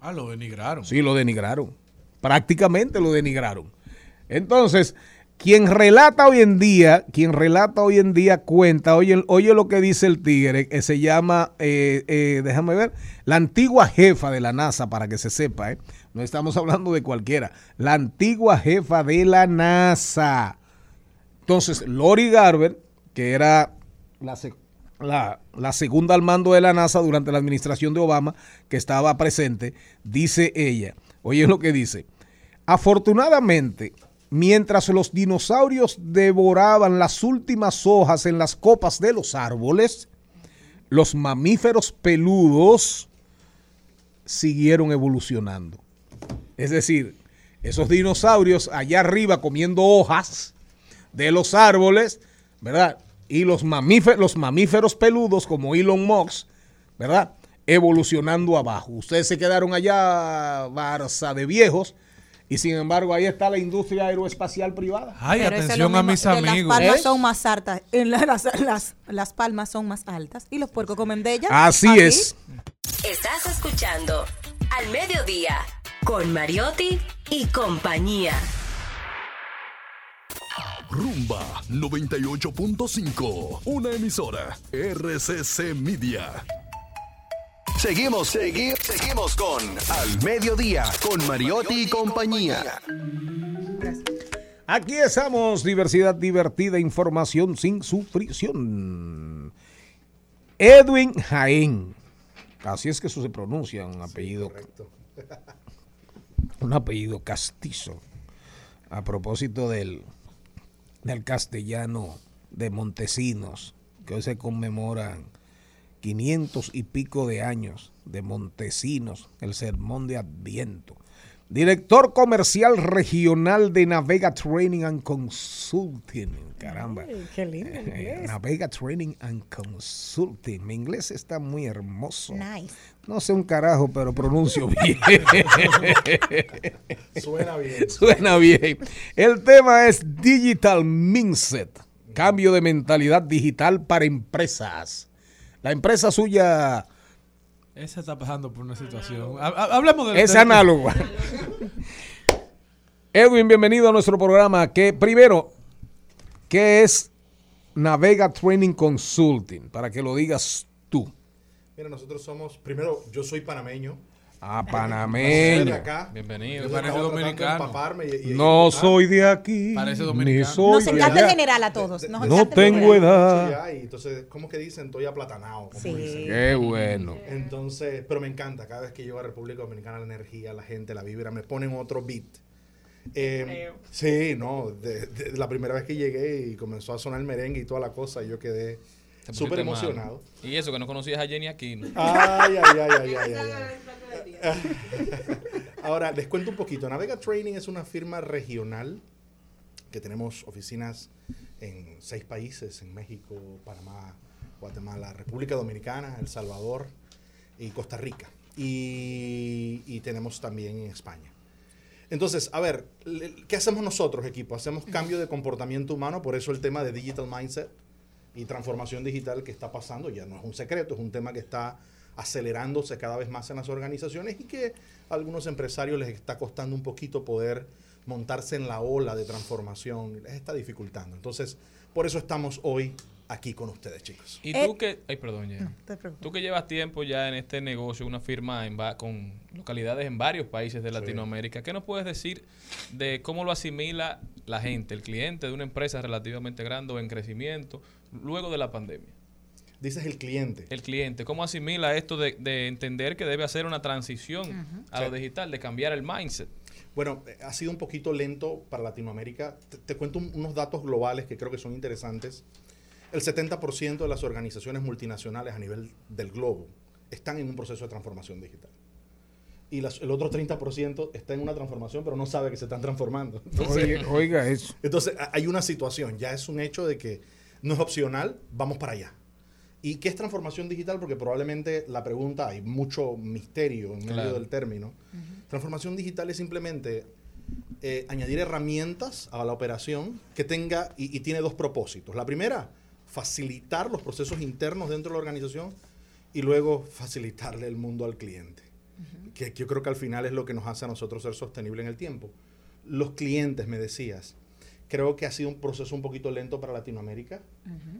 Ah, lo denigraron. Sí, lo denigraron. Prácticamente lo denigraron. Entonces, Quien relata hoy en día, quien relata hoy en día cuenta, oye, oye lo que dice el tigre, que se llama, eh, eh, déjame ver, la antigua jefa de la NASA, para que se sepa, ¿eh? no estamos hablando de cualquiera, la antigua jefa de la NASA. Entonces, Lori Garber, que era la, segunda al mando de la NASA durante la administración de Obama, que estaba presente, dice ella, oye lo que dice, afortunadamente, mientras los dinosaurios devoraban las últimas hojas en las copas de los árboles, los mamíferos peludos siguieron evolucionando. Es decir, esos dinosaurios allá arriba comiendo hojas de los árboles, ¿verdad? Y los mamíferos, los mamíferos peludos como Elon Musk, ¿verdad? Evolucionando abajo. Ustedes se quedaron allá, Barça de viejos, y sin embargo ahí está la industria aeroespacial privada. Ay, Pero atención a mis amigos. Las palmas ¿Eh? son más altas, en la- las, las- las palmas son más altas y los puercos comen de ellas. Así Aquí. es. Estás escuchando Al Mediodía con Mariotti y compañía. Rumba 98.5, una emisora RCC Media. Seguimos, seguimos, seguimos con Al Mediodía, con Mariotti y compañía. Aquí estamos, diversidad divertida, información sin sufrición. Edwin Jaén. Así es que eso se pronuncia, un apellido. <laughs> un apellido castizo. A propósito del, del castellano de Montesinos, que hoy se conmemoran 500 y pico de años de Montesinos, el sermón de Adviento. Director comercial regional de Navega Training and Consulting. Caramba. Ay, qué lindo el Eh, inglés. Navega Training and Consulting. Mi inglés está muy hermoso. Nice. No sé un carajo, pero pronuncio <laughs> bien. Suena bien. Suena bien. El tema es Digital Mindset. Cambio de mentalidad digital para empresas. La empresa suya Esa está pasando por una situación. Ha- ha- Hablemos de es análoga. <laughs> Edwin, bienvenido a nuestro programa. Que primero, ¿qué es Navega Training Consulting? Para que lo digas tú. Mira, nosotros somos, primero, yo soy panameño. Ah, panameño. acá. Bienvenido. Yo Parece dominicano. empaparme y- y- No soy de aquí. Parece ni dominicano. soy Nos encanta el general a todos. nos No tengo edad. Entonces, ¿cómo que dicen? Estoy aplatanado. como Sí. dicen. Qué bueno. Entonces, pero me encanta. Cada vez que llego a República Dominicana, la energía, la gente, la vibra, me ponen otro beat. Eh, sí, no. de- de- la primera vez que llegué y comenzó a sonar el merengue y toda la cosa, yo quedé súper pusiste mal. emocionado. Y eso, que no conocías a Jenny Aquino. Ay, ay, ay, ay, ay, ay, ay. <laughs> Ahora, les cuento un poquito. Navega Training es una firma regional que tenemos oficinas en seis países, en México, Panamá, Guatemala, República Dominicana, El Salvador y Costa Rica. Y, y tenemos también en España. Entonces, a ver, ¿qué hacemos nosotros, equipo? Hacemos cambio de comportamiento humano, por eso el tema de Digital Mindset y transformación digital que está pasando, ya no es un secreto, es un tema que está acelerándose cada vez más en las organizaciones y que a algunos empresarios les está costando un poquito poder montarse en la ola de transformación, les está dificultando. Entonces, por eso estamos hoy aquí con ustedes, chicos. Y Eh, tú que, ay, perdón, preocupes. Tú que llevas tiempo ya en este negocio, una firma en va- con localidades en varios países de Latinoamérica, ¿qué nos puedes decir de cómo lo asimila la gente, el cliente de una empresa relativamente grande o en crecimiento luego de la pandemia? Dices el cliente. El cliente, ¿cómo asimila esto de, de entender que debe hacer una transición a lo Sí. digital, de cambiar el mindset? Bueno, eh, ha sido un poquito lento para Latinoamérica. Te, te cuento un- unos datos globales que creo que son interesantes. El 70% de las organizaciones multinacionales a nivel del globo están en un proceso de transformación digital. Y las- el otro 30% está en una transformación, pero no sabe que se están transformando. Entonces, Oiga, oiga eso. entonces, hay una situación, ya es un hecho de que no es opcional, vamos para allá. ¿Y qué es transformación digital? Porque probablemente la pregunta, hay mucho misterio en medio Claro. del término. Transformación digital es simplemente eh, añadir herramientas a la operación que tenga y, y tiene dos propósitos. La primera, facilitar los procesos internos dentro de la organización y luego facilitarle el mundo al cliente. que, que yo creo que al final es lo que nos hace a nosotros ser sostenible en el tiempo. Los clientes, me decías, Creo que ha sido un proceso un poquito lento para Latinoamérica.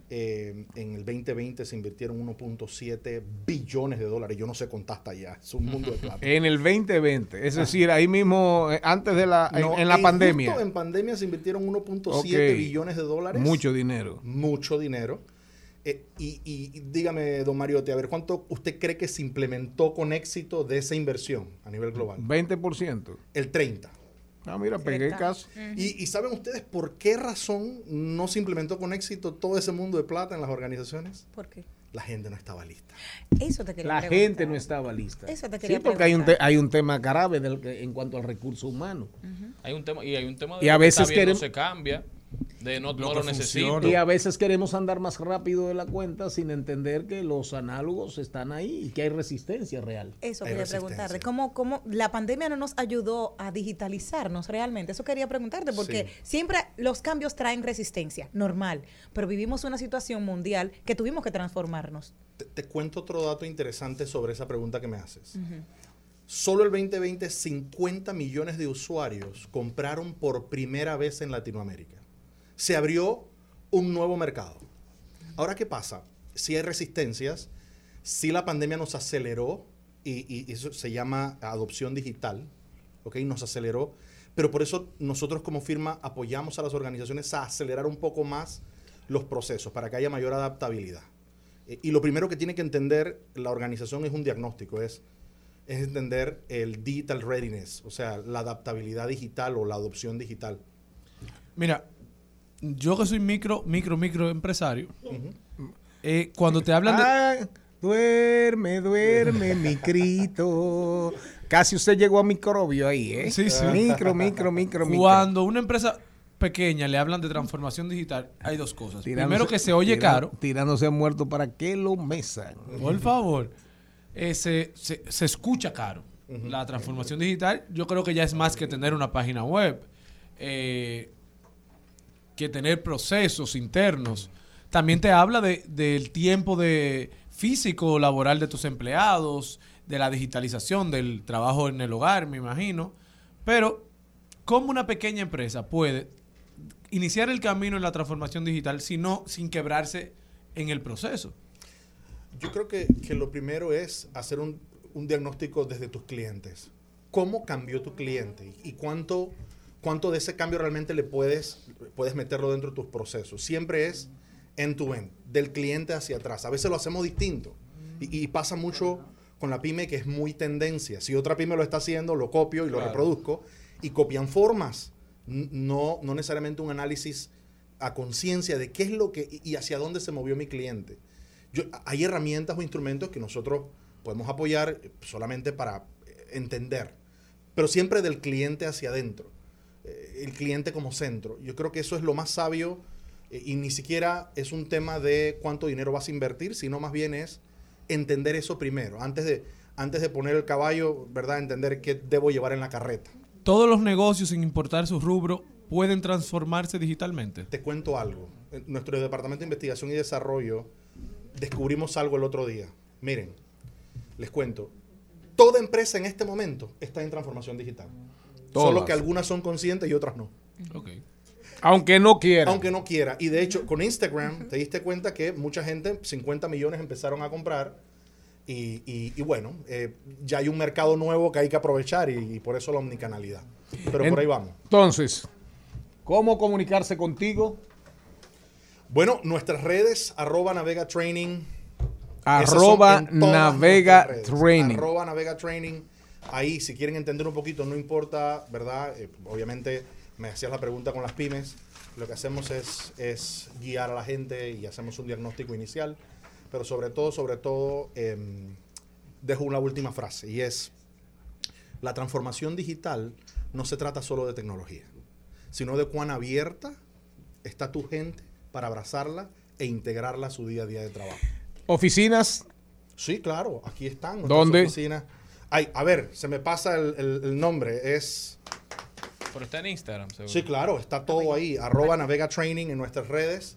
Eh, en el 2020 se invirtieron 1.7 billones de dólares. Yo no sé contar hasta allá. Es un mundo de plata. <laughs> En el 2020, es decir, ahí mismo, eh, antes de la, en- No, en, la eh, pandemia. justo en pandemia se invirtieron 1.7 Ok. billones de dólares. Mucho dinero. Mucho dinero. Eh, y, y- dígame, don Mariotti, a ver, ¿cuánto usted cree que se implementó con éxito de esa inversión a nivel global? 20%. El 30%. Ah, mira, pegué caso. ¿Y, y saben ustedes por qué razón no se implementó con éxito todo ese mundo de plata en las organizaciones? ¿Por qué? La gente no estaba lista. Eso te quería La preguntar. gente no estaba lista. Eso te Sí, quería porque hay un, te- hay un tema grave del que- en cuanto al recurso humano. Hay un tema, y hay un tema de Y a que veces está bien, no queremos- se cambia, de no, no lo necesito. Y a veces queremos andar más rápido de la cuenta sin entender que los análogos están ahí y que hay resistencia real. Eso Hay quería preguntarte. ¿Cómo, ¿Cómo la pandemia no nos ayudó a digitalizarnos realmente? Eso quería preguntarte, porque Sí. siempre los cambios traen resistencia, normal. Pero vivimos una situación mundial que tuvimos que transformarnos. Te, te cuento otro dato interesante sobre esa pregunta que me haces. Solo el 2020, 50 millones de usuarios compraron por primera vez en Latinoamérica. Se abrió un nuevo mercado. Ahora, ¿qué pasa? Si hay resistencias, si la pandemia nos aceleró, y, eso se llama adopción digital, ¿ok? Nos aceleró, pero por eso nosotros como firma apoyamos a las organizaciones a acelerar un poco más los procesos para que haya mayor adaptabilidad. Eh, Y lo primero que tiene que entender la organización es un diagnóstico, es, es entender el digital readiness, o sea, la adaptabilidad digital o la adopción digital. Mira, yo que soy micro, micro, micro empresario, eh, cuando te hablan de... Ah, duerme, duerme, micrito. Casi usted llegó a microbio ahí, ¿eh? Sí, sí. Micro, micro, micro, micro. Cuando una empresa pequeña le hablan de transformación digital, hay dos cosas. Primero que se oye caro. Tirándose a muerto para que lo mesan. Por favor. Eh, se, se- se escucha caro. La transformación digital, yo creo que ya es más que tener una página web, eh, que tener procesos internos. También te habla de- del tiempo de físico laboral de tus empleados, de la digitalización del trabajo en el hogar, me imagino. Pero, ¿cómo una pequeña empresa puede iniciar el camino en la transformación digital si no, sin quebrarse en el proceso? Yo creo que, que lo primero es hacer un, un diagnóstico desde tus clientes. ¿Cómo cambió tu cliente? ¿Y cuánto, cuánto de ese cambio realmente le puedes, puedes meterlo dentro de tus procesos? Siempre es end-to-end, del cliente hacia atrás. A veces lo hacemos distinto. Y, y pasa mucho con la pyme que es muy tendencia. Si otra pyme lo está haciendo, lo copio y lo Claro. reproduzco. Y copian formas. No, no necesariamente un análisis a conciencia de qué es lo que y hacia dónde se movió mi cliente. Yo, hay herramientas o instrumentos que nosotros podemos apoyar solamente para entender, pero siempre del cliente hacia adentro, el cliente como centro. Yo creo que eso es lo más sabio eh, y ni siquiera es un tema de cuánto dinero vas a invertir, sino más bien es entender eso primero, antes de, antes de poner el caballo, ¿verdad? Entender qué debo llevar en la carreta. Todos los negocios, sin importar su rubro, pueden transformarse digitalmente. Te cuento algo. En nuestro departamento de investigación y desarrollo descubrimos algo el otro día. Miren, les cuento. Toda empresa en este momento está en transformación digital. Solo que algunas son conscientes y otras no. Aunque no quiera. Aunque no quiera. Y de hecho, con Instagram te diste cuenta que mucha gente, 50 millones empezaron a comprar. Y, y- y bueno, eh, ya hay un mercado nuevo que hay que aprovechar y, y por eso la omnicanalidad. Pero por ahí vamos. Entonces, ¿cómo comunicarse contigo? Bueno, nuestras redes, arroba navega training. Arroba Navega. Training. Arroba navega training. Ahí, si quieren entender un poquito, no importa, ¿verdad? Eh, obviamente, me hacías la pregunta con las pymes. Lo que hacemos es, es guiar a la gente y hacemos un diagnóstico inicial. Pero sobre todo, sobre todo, em, dejo una última frase y es, la transformación digital no se trata solo de tecnología, sino de cuán abierta está tu gente para abrazarla e integrarla a su día a día de trabajo. Oficinas. Sí, claro, aquí están. ¿Dónde? oficinas. Ay, a ver, se me pasa el, el- el nombre. Es. Pero está en Instagram, seguro. Sí, claro, está todo ahí. Arroba Navega Training en nuestras redes.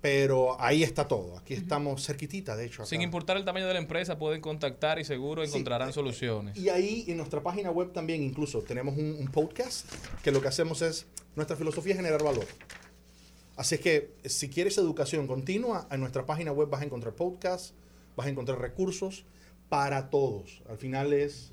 Pero ahí está todo. Aquí estamos cerquitita, de hecho. acá. Sin importar el tamaño de la empresa, pueden contactar y seguro encontrarán soluciones. Y ahí en nuestra página web también incluso tenemos un, un podcast que lo que hacemos es Nuestra filosofía es generar valor. Así es que si quieres educación continua, en nuestra página web vas a encontrar podcasts, vas a encontrar recursos para todos. Al final es,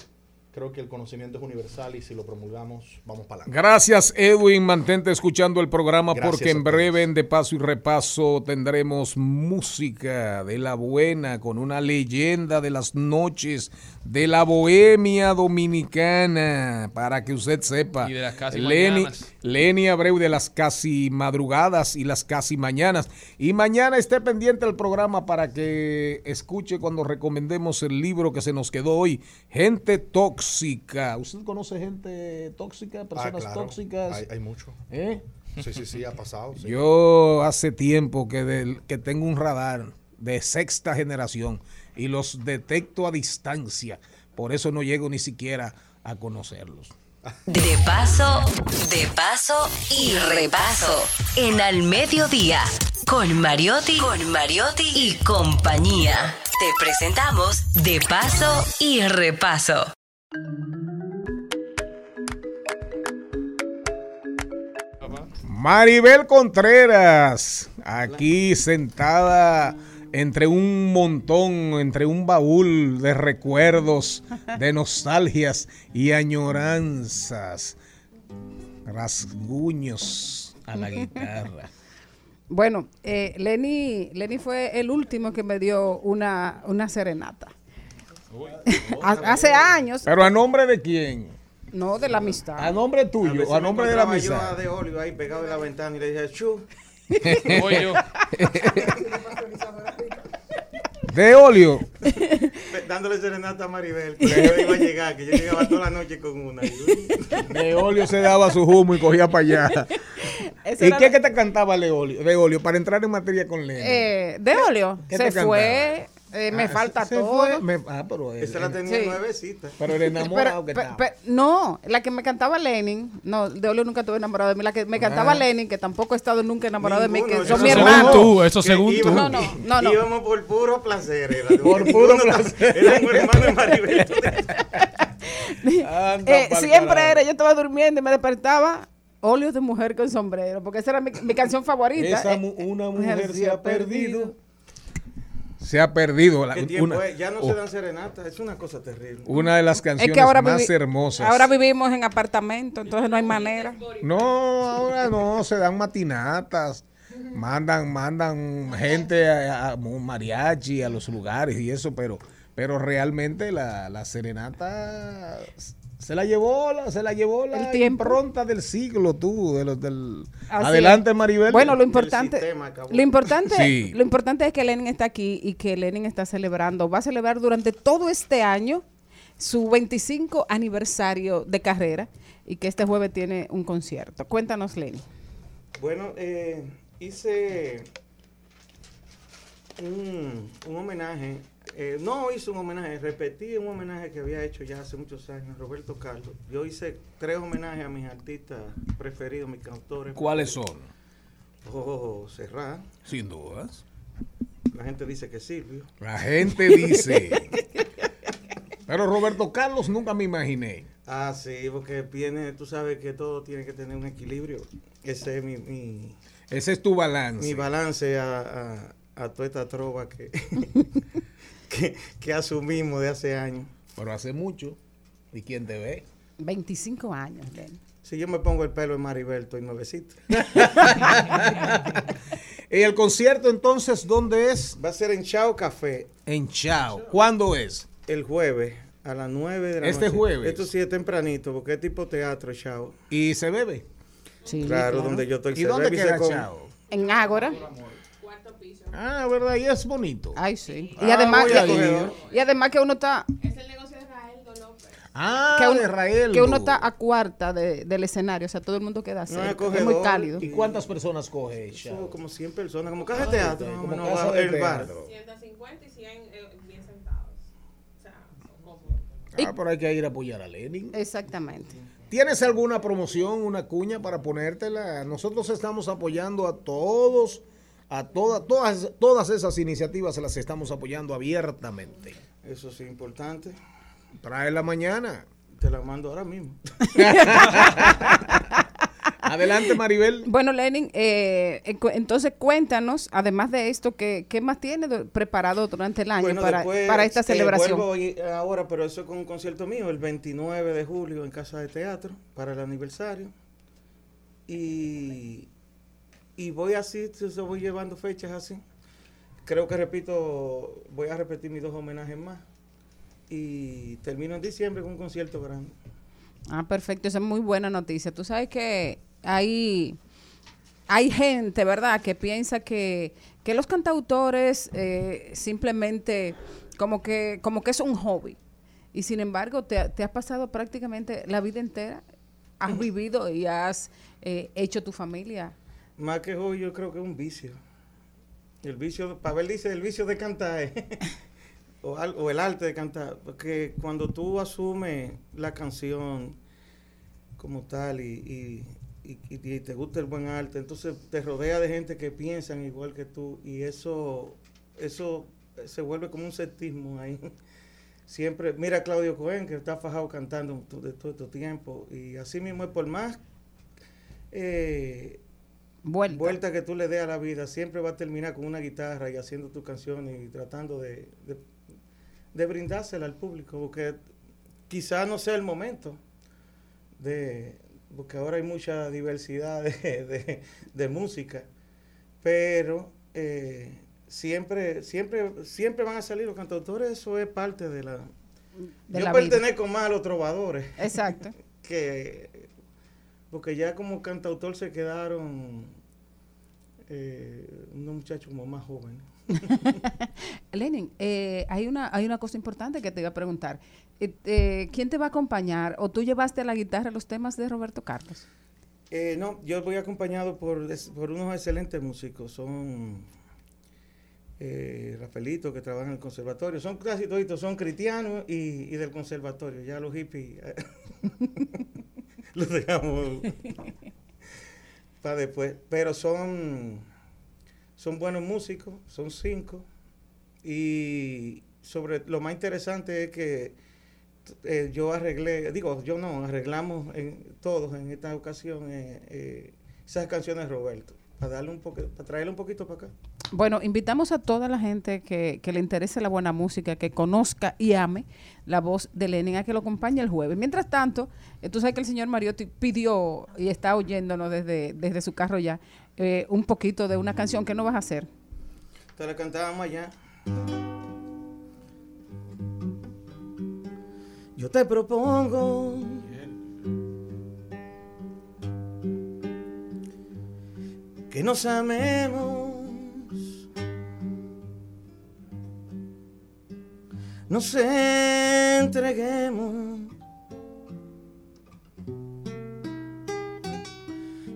creo que el conocimiento es universal y si lo promulgamos, vamos para adelante. Gracias, Edwin. Mantente escuchando el programa Gracias porque en breve, en De Paso y Repaso, tendremos música de la buena con una leyenda de las noches de la bohemia dominicana. Para que usted sepa. Y de las casi Lenny, mañanas. Lenny Abreu de las casi madrugadas y las casi mañanas. Y mañana esté pendiente del programa para que escuche cuando recomendemos el libro que se nos quedó hoy, Gente Tóxica. ¿Usted conoce gente tóxica? Personas Ah, claro. tóxicas. Hay, hay mucho. ¿Eh? Sí, sí, sí, ha pasado. sí. Yo hace tiempo que, del- que tengo un radar de sexta generación y los detecto a distancia. Por eso no llego ni siquiera a conocerlos. De paso, de paso y repaso. En al mediodía. Con Mariotti, con Mariotti y compañía. Te presentamos De paso y repaso. Maribel Contreras, aquí sentada entre un montón, entre un baúl de recuerdos, de <laughs> nostalgias y añoranzas. Rasguños a la guitarra. <laughs> Bueno, eh, Lenny, Lenny fue el último que me dio una, una serenata. <laughs> Ha- Hace años, Pero a nombre de quién? no de la amistad. A nombre tuyo, a, nombre de la Yo a amistad. de Olio ahí pegado en la ventana y le dije, chu. Voy yo. De óleo. Dándole serenata a Maribel, que yo iba a llegar, que yo llegaba toda la noche con una. De óleo se daba su humo y cogía para allá. ¿Y qué la- que te cantaba Leolio? De óleo, para entrar en materia con Lenny. Eh, de óleo. ¿Qué Se te cantaba? fue. Eh, me Ah, falta se todo. fue, me- ah, pero él- Esa la tenía Sí. nuevecita. Pero el enamorado que Pe- estaba. pe- no, la que me cantaba Lenin, no, de Olio nunca estuve enamorado de mí, la que me cantaba Ah. Lenin, que tampoco he estado nunca enamorado de mí, que son mi según hermano. tú, eso Que según tú. No, no, no, no. Íbamos por puro placer. Era, Por puro placer. Éramos hermanos de Maribel. <laughs> Eh, siempre era, yo estaba durmiendo y me despertaba, Óleo de mujer con sombrero, porque esa era mi, mi canción favorita. Esa Eh, una mujer mujer se ha perdido. Se ha perdido. la- ¿Qué tiempo una, es? Ya no oh, se dan serenatas. Es una cosa terrible. una de las es canciones que ahora, más hermosas. ahora vivimos en apartamento, entonces no hay manera. No, ahora no, se dan matinatas. Mandan, mandan gente a, a un mariachi a los lugares y eso, pero, pero realmente la, la serenata se la llevó, la- se la llevó la El tiempo. impronta del siglo, tú, de los del Así adelante. Maribel. Bueno, lo importante, sistema lo importante, Sí. lo importante es que Lenin está aquí y que Lenin está celebrando, va a celebrar durante todo este año su 25 aniversario de carrera y que este jueves tiene un concierto. Cuéntanos, Lenin. Bueno, eh, hice un, un homenaje. Eh, no hice un homenaje, repetí un homenaje que había hecho ya hace muchos años, Roberto Carlos. Yo hice tres homenajes a mis artistas preferidos, mis cantores. ¿Cuáles son? Oh, Serrat. Sin dudas. La gente dice que Silvio. La gente dice. <laughs> Pero Roberto Carlos nunca me imaginé. Ah, sí, porque viene, tú sabes que todo tiene que tener un equilibrio. Ese es mi, mi, Ese es tu balance. mi balance a, a, a toda esta trova que, <laughs> <laughs> que, que asumimos de hace años. Pero hace mucho. ¿Y quién te ve? 25 años, Lenin. Si yo me pongo el pelo <laughs> en Maribel, estoy nuevecito. ¿Y el concierto entonces dónde es? Va a ser en Chao Café En Chao. ¿Cuándo es? el jueves a las 9 de la Este noche. jueves. Esto sí es tempranito, porque es tipo teatro, Chao. ¿Y se bebe? Sí, Claro, donde yo estoy. ¿Y se dónde bebe y se queda come. Chao? En Ágora. Ah, verdad, y es bonito. Ay, sí. Y Ah, además, a y- además que uno está Ah, que uno, de Rael. que uno está a cuarta de- del escenario, o sea, todo el mundo queda No, es es muy cálido. ¿Y cuántas personas coge Chao? como 100 personas, como casa de teatro, como menos, casa de el bar. teatro. 150 y 100 eh, bien sentados. O sea, son. Ah, pero hay que ir a apoyar a Lenin. Exactamente. ¿Tienes alguna promoción, una cuña para ponértela? Nosotros estamos apoyando a todos, a todas, todas, todas esas iniciativas se las estamos apoyando abiertamente. Eso sí, importante. Trae la mañana. Te la mando ahora mismo. <laughs> Adelante, Maribel. Bueno, Lenin, eh, eh, entonces cuéntanos, además de esto, ¿qué, qué más tiene preparado durante el año Bueno, para, después, para esta eh, celebración? vuelvo hoy- ahora, pero eso es con un concierto mío, el 29 de julio en Casa de Teatro, para el aniversario. Y, y voy así, yo voy llevando fechas así. Creo que repito, voy a repetir mis dos homenajes más. Y termino en diciembre con un concierto grande. Ah, perfecto, esa es muy buena noticia. Tú sabes que hay, hay gente, ¿verdad?, que piensa que, que los cantautores eh, simplemente como que, como que es un hobby. Y sin embargo, te, te has pasado prácticamente la vida entera, has vivido y has eh, hecho tu familia. Más que hoy, yo creo que es un vicio. El vicio, Pavel dice, el vicio de cantar, <laughs> o, o el arte de cantar, porque cuando tú asumes la canción como tal y, y- y- te gusta el buen arte, entonces te rodea de gente que piensan igual que tú y eso, eso se vuelve como un sectismo ahí. <laughs> Siempre, mira a Claudio Cohen, que está fajado cantando de todo este tiempo, y así mismo es por más eh, vuelta. que tú le des a la vida, siempre va a terminar con una guitarra y haciendo tus canciones y tratando de, de, de brindársela al público, porque quizás no sea el momento, de, porque ahora hay mucha diversidad de, de- de música, pero eh, siempre, siempre, siempre van a salir los cantautores, eso es parte de la... De yo la vida. pertenezco más a los trovadores. Exacto. <laughs> que porque ya como cantautor se quedaron eh, unos muchachos como más jóvenes. <laughs> Lenin, eh, hay, una, hay una cosa importante que te iba a preguntar. Eh, eh, ¿Quién te va a acompañar? ¿O tú llevaste a la guitarra los temas de Roberto Carlos? Eh, no, yo voy acompañado por, por unos excelentes músicos. Son eh, Rafaelito, que trabaja en el conservatorio. Son casi toditos, son cristianos y, y del conservatorio. Ya los hippies <laughs> <laughs> los dejamos para después. Pero son, son buenos músicos, son cinco. Y sobre lo más interesante es que eh, yo arreglé, digo, yo no, arreglamos en, todos en esta ocasión eh, eh, esas canciones Roberto, para darle un poco, para traerle un poquito para acá. Bueno, invitamos a toda la gente que, le interese la buena música, que conozca y ame la voz de Lenin, a que lo acompañe el jueves. Mientras tanto, eh, tú sabes que el señor Mariotti pidió y está oyéndonos desde, desde su carro ya eh, un poquito de una canción que no vas a hacer. Te la cantábamos allá. Yo te propongo que nos amemos, nos entreguemos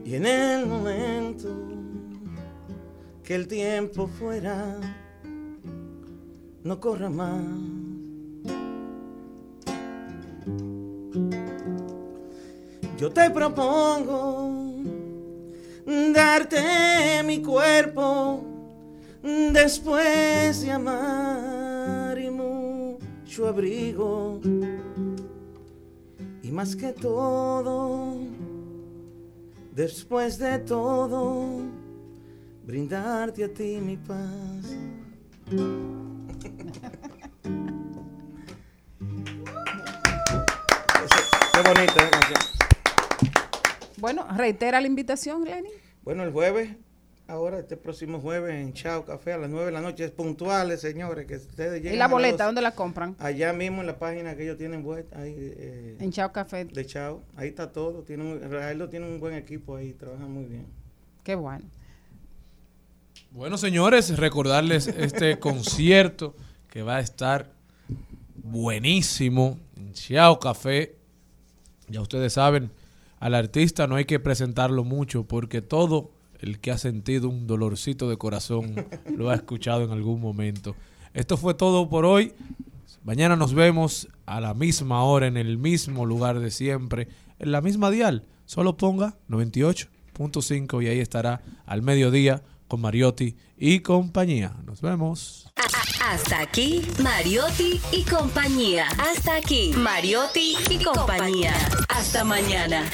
y en el momento que el tiempo fuera no corra más. Yo te propongo darte mi cuerpo después de amar mucho abrigo. Y más que todo, después de todo, brindarte a ti mi paz. Qué bonita canción. Bueno, reitera la invitación, Lenin. Bueno, el jueves, ahora este próximo jueves en Chao Café a las 9 de la noche, puntuales, señores, que ustedes lleguen ¿Y la boleta 12. dónde la compran? Allá mismo en la página que ellos tienen vuelta, ahí, eh, En Chao Café. de Chao, ahí está todo. Tiene un, Raelo tiene un buen equipo ahí, trabajan muy bien. Qué bueno. Bueno, señores, recordarles este <laughs> concierto que va a estar buenísimo en Chiao Café. Ya ustedes saben, al artista no hay que presentarlo mucho porque todo el que ha sentido un dolorcito de corazón <laughs> lo ha escuchado en algún momento. Esto fue todo por hoy. Mañana nos vemos a la misma hora en el mismo lugar de siempre, en la misma dial. Solo ponga 98.5 y ahí estará al mediodía con Mariotti y compañía. Nos vemos. Hasta aquí, Mariotti y compañía. Hasta aquí, Mariotti y compañía. Hasta mañana.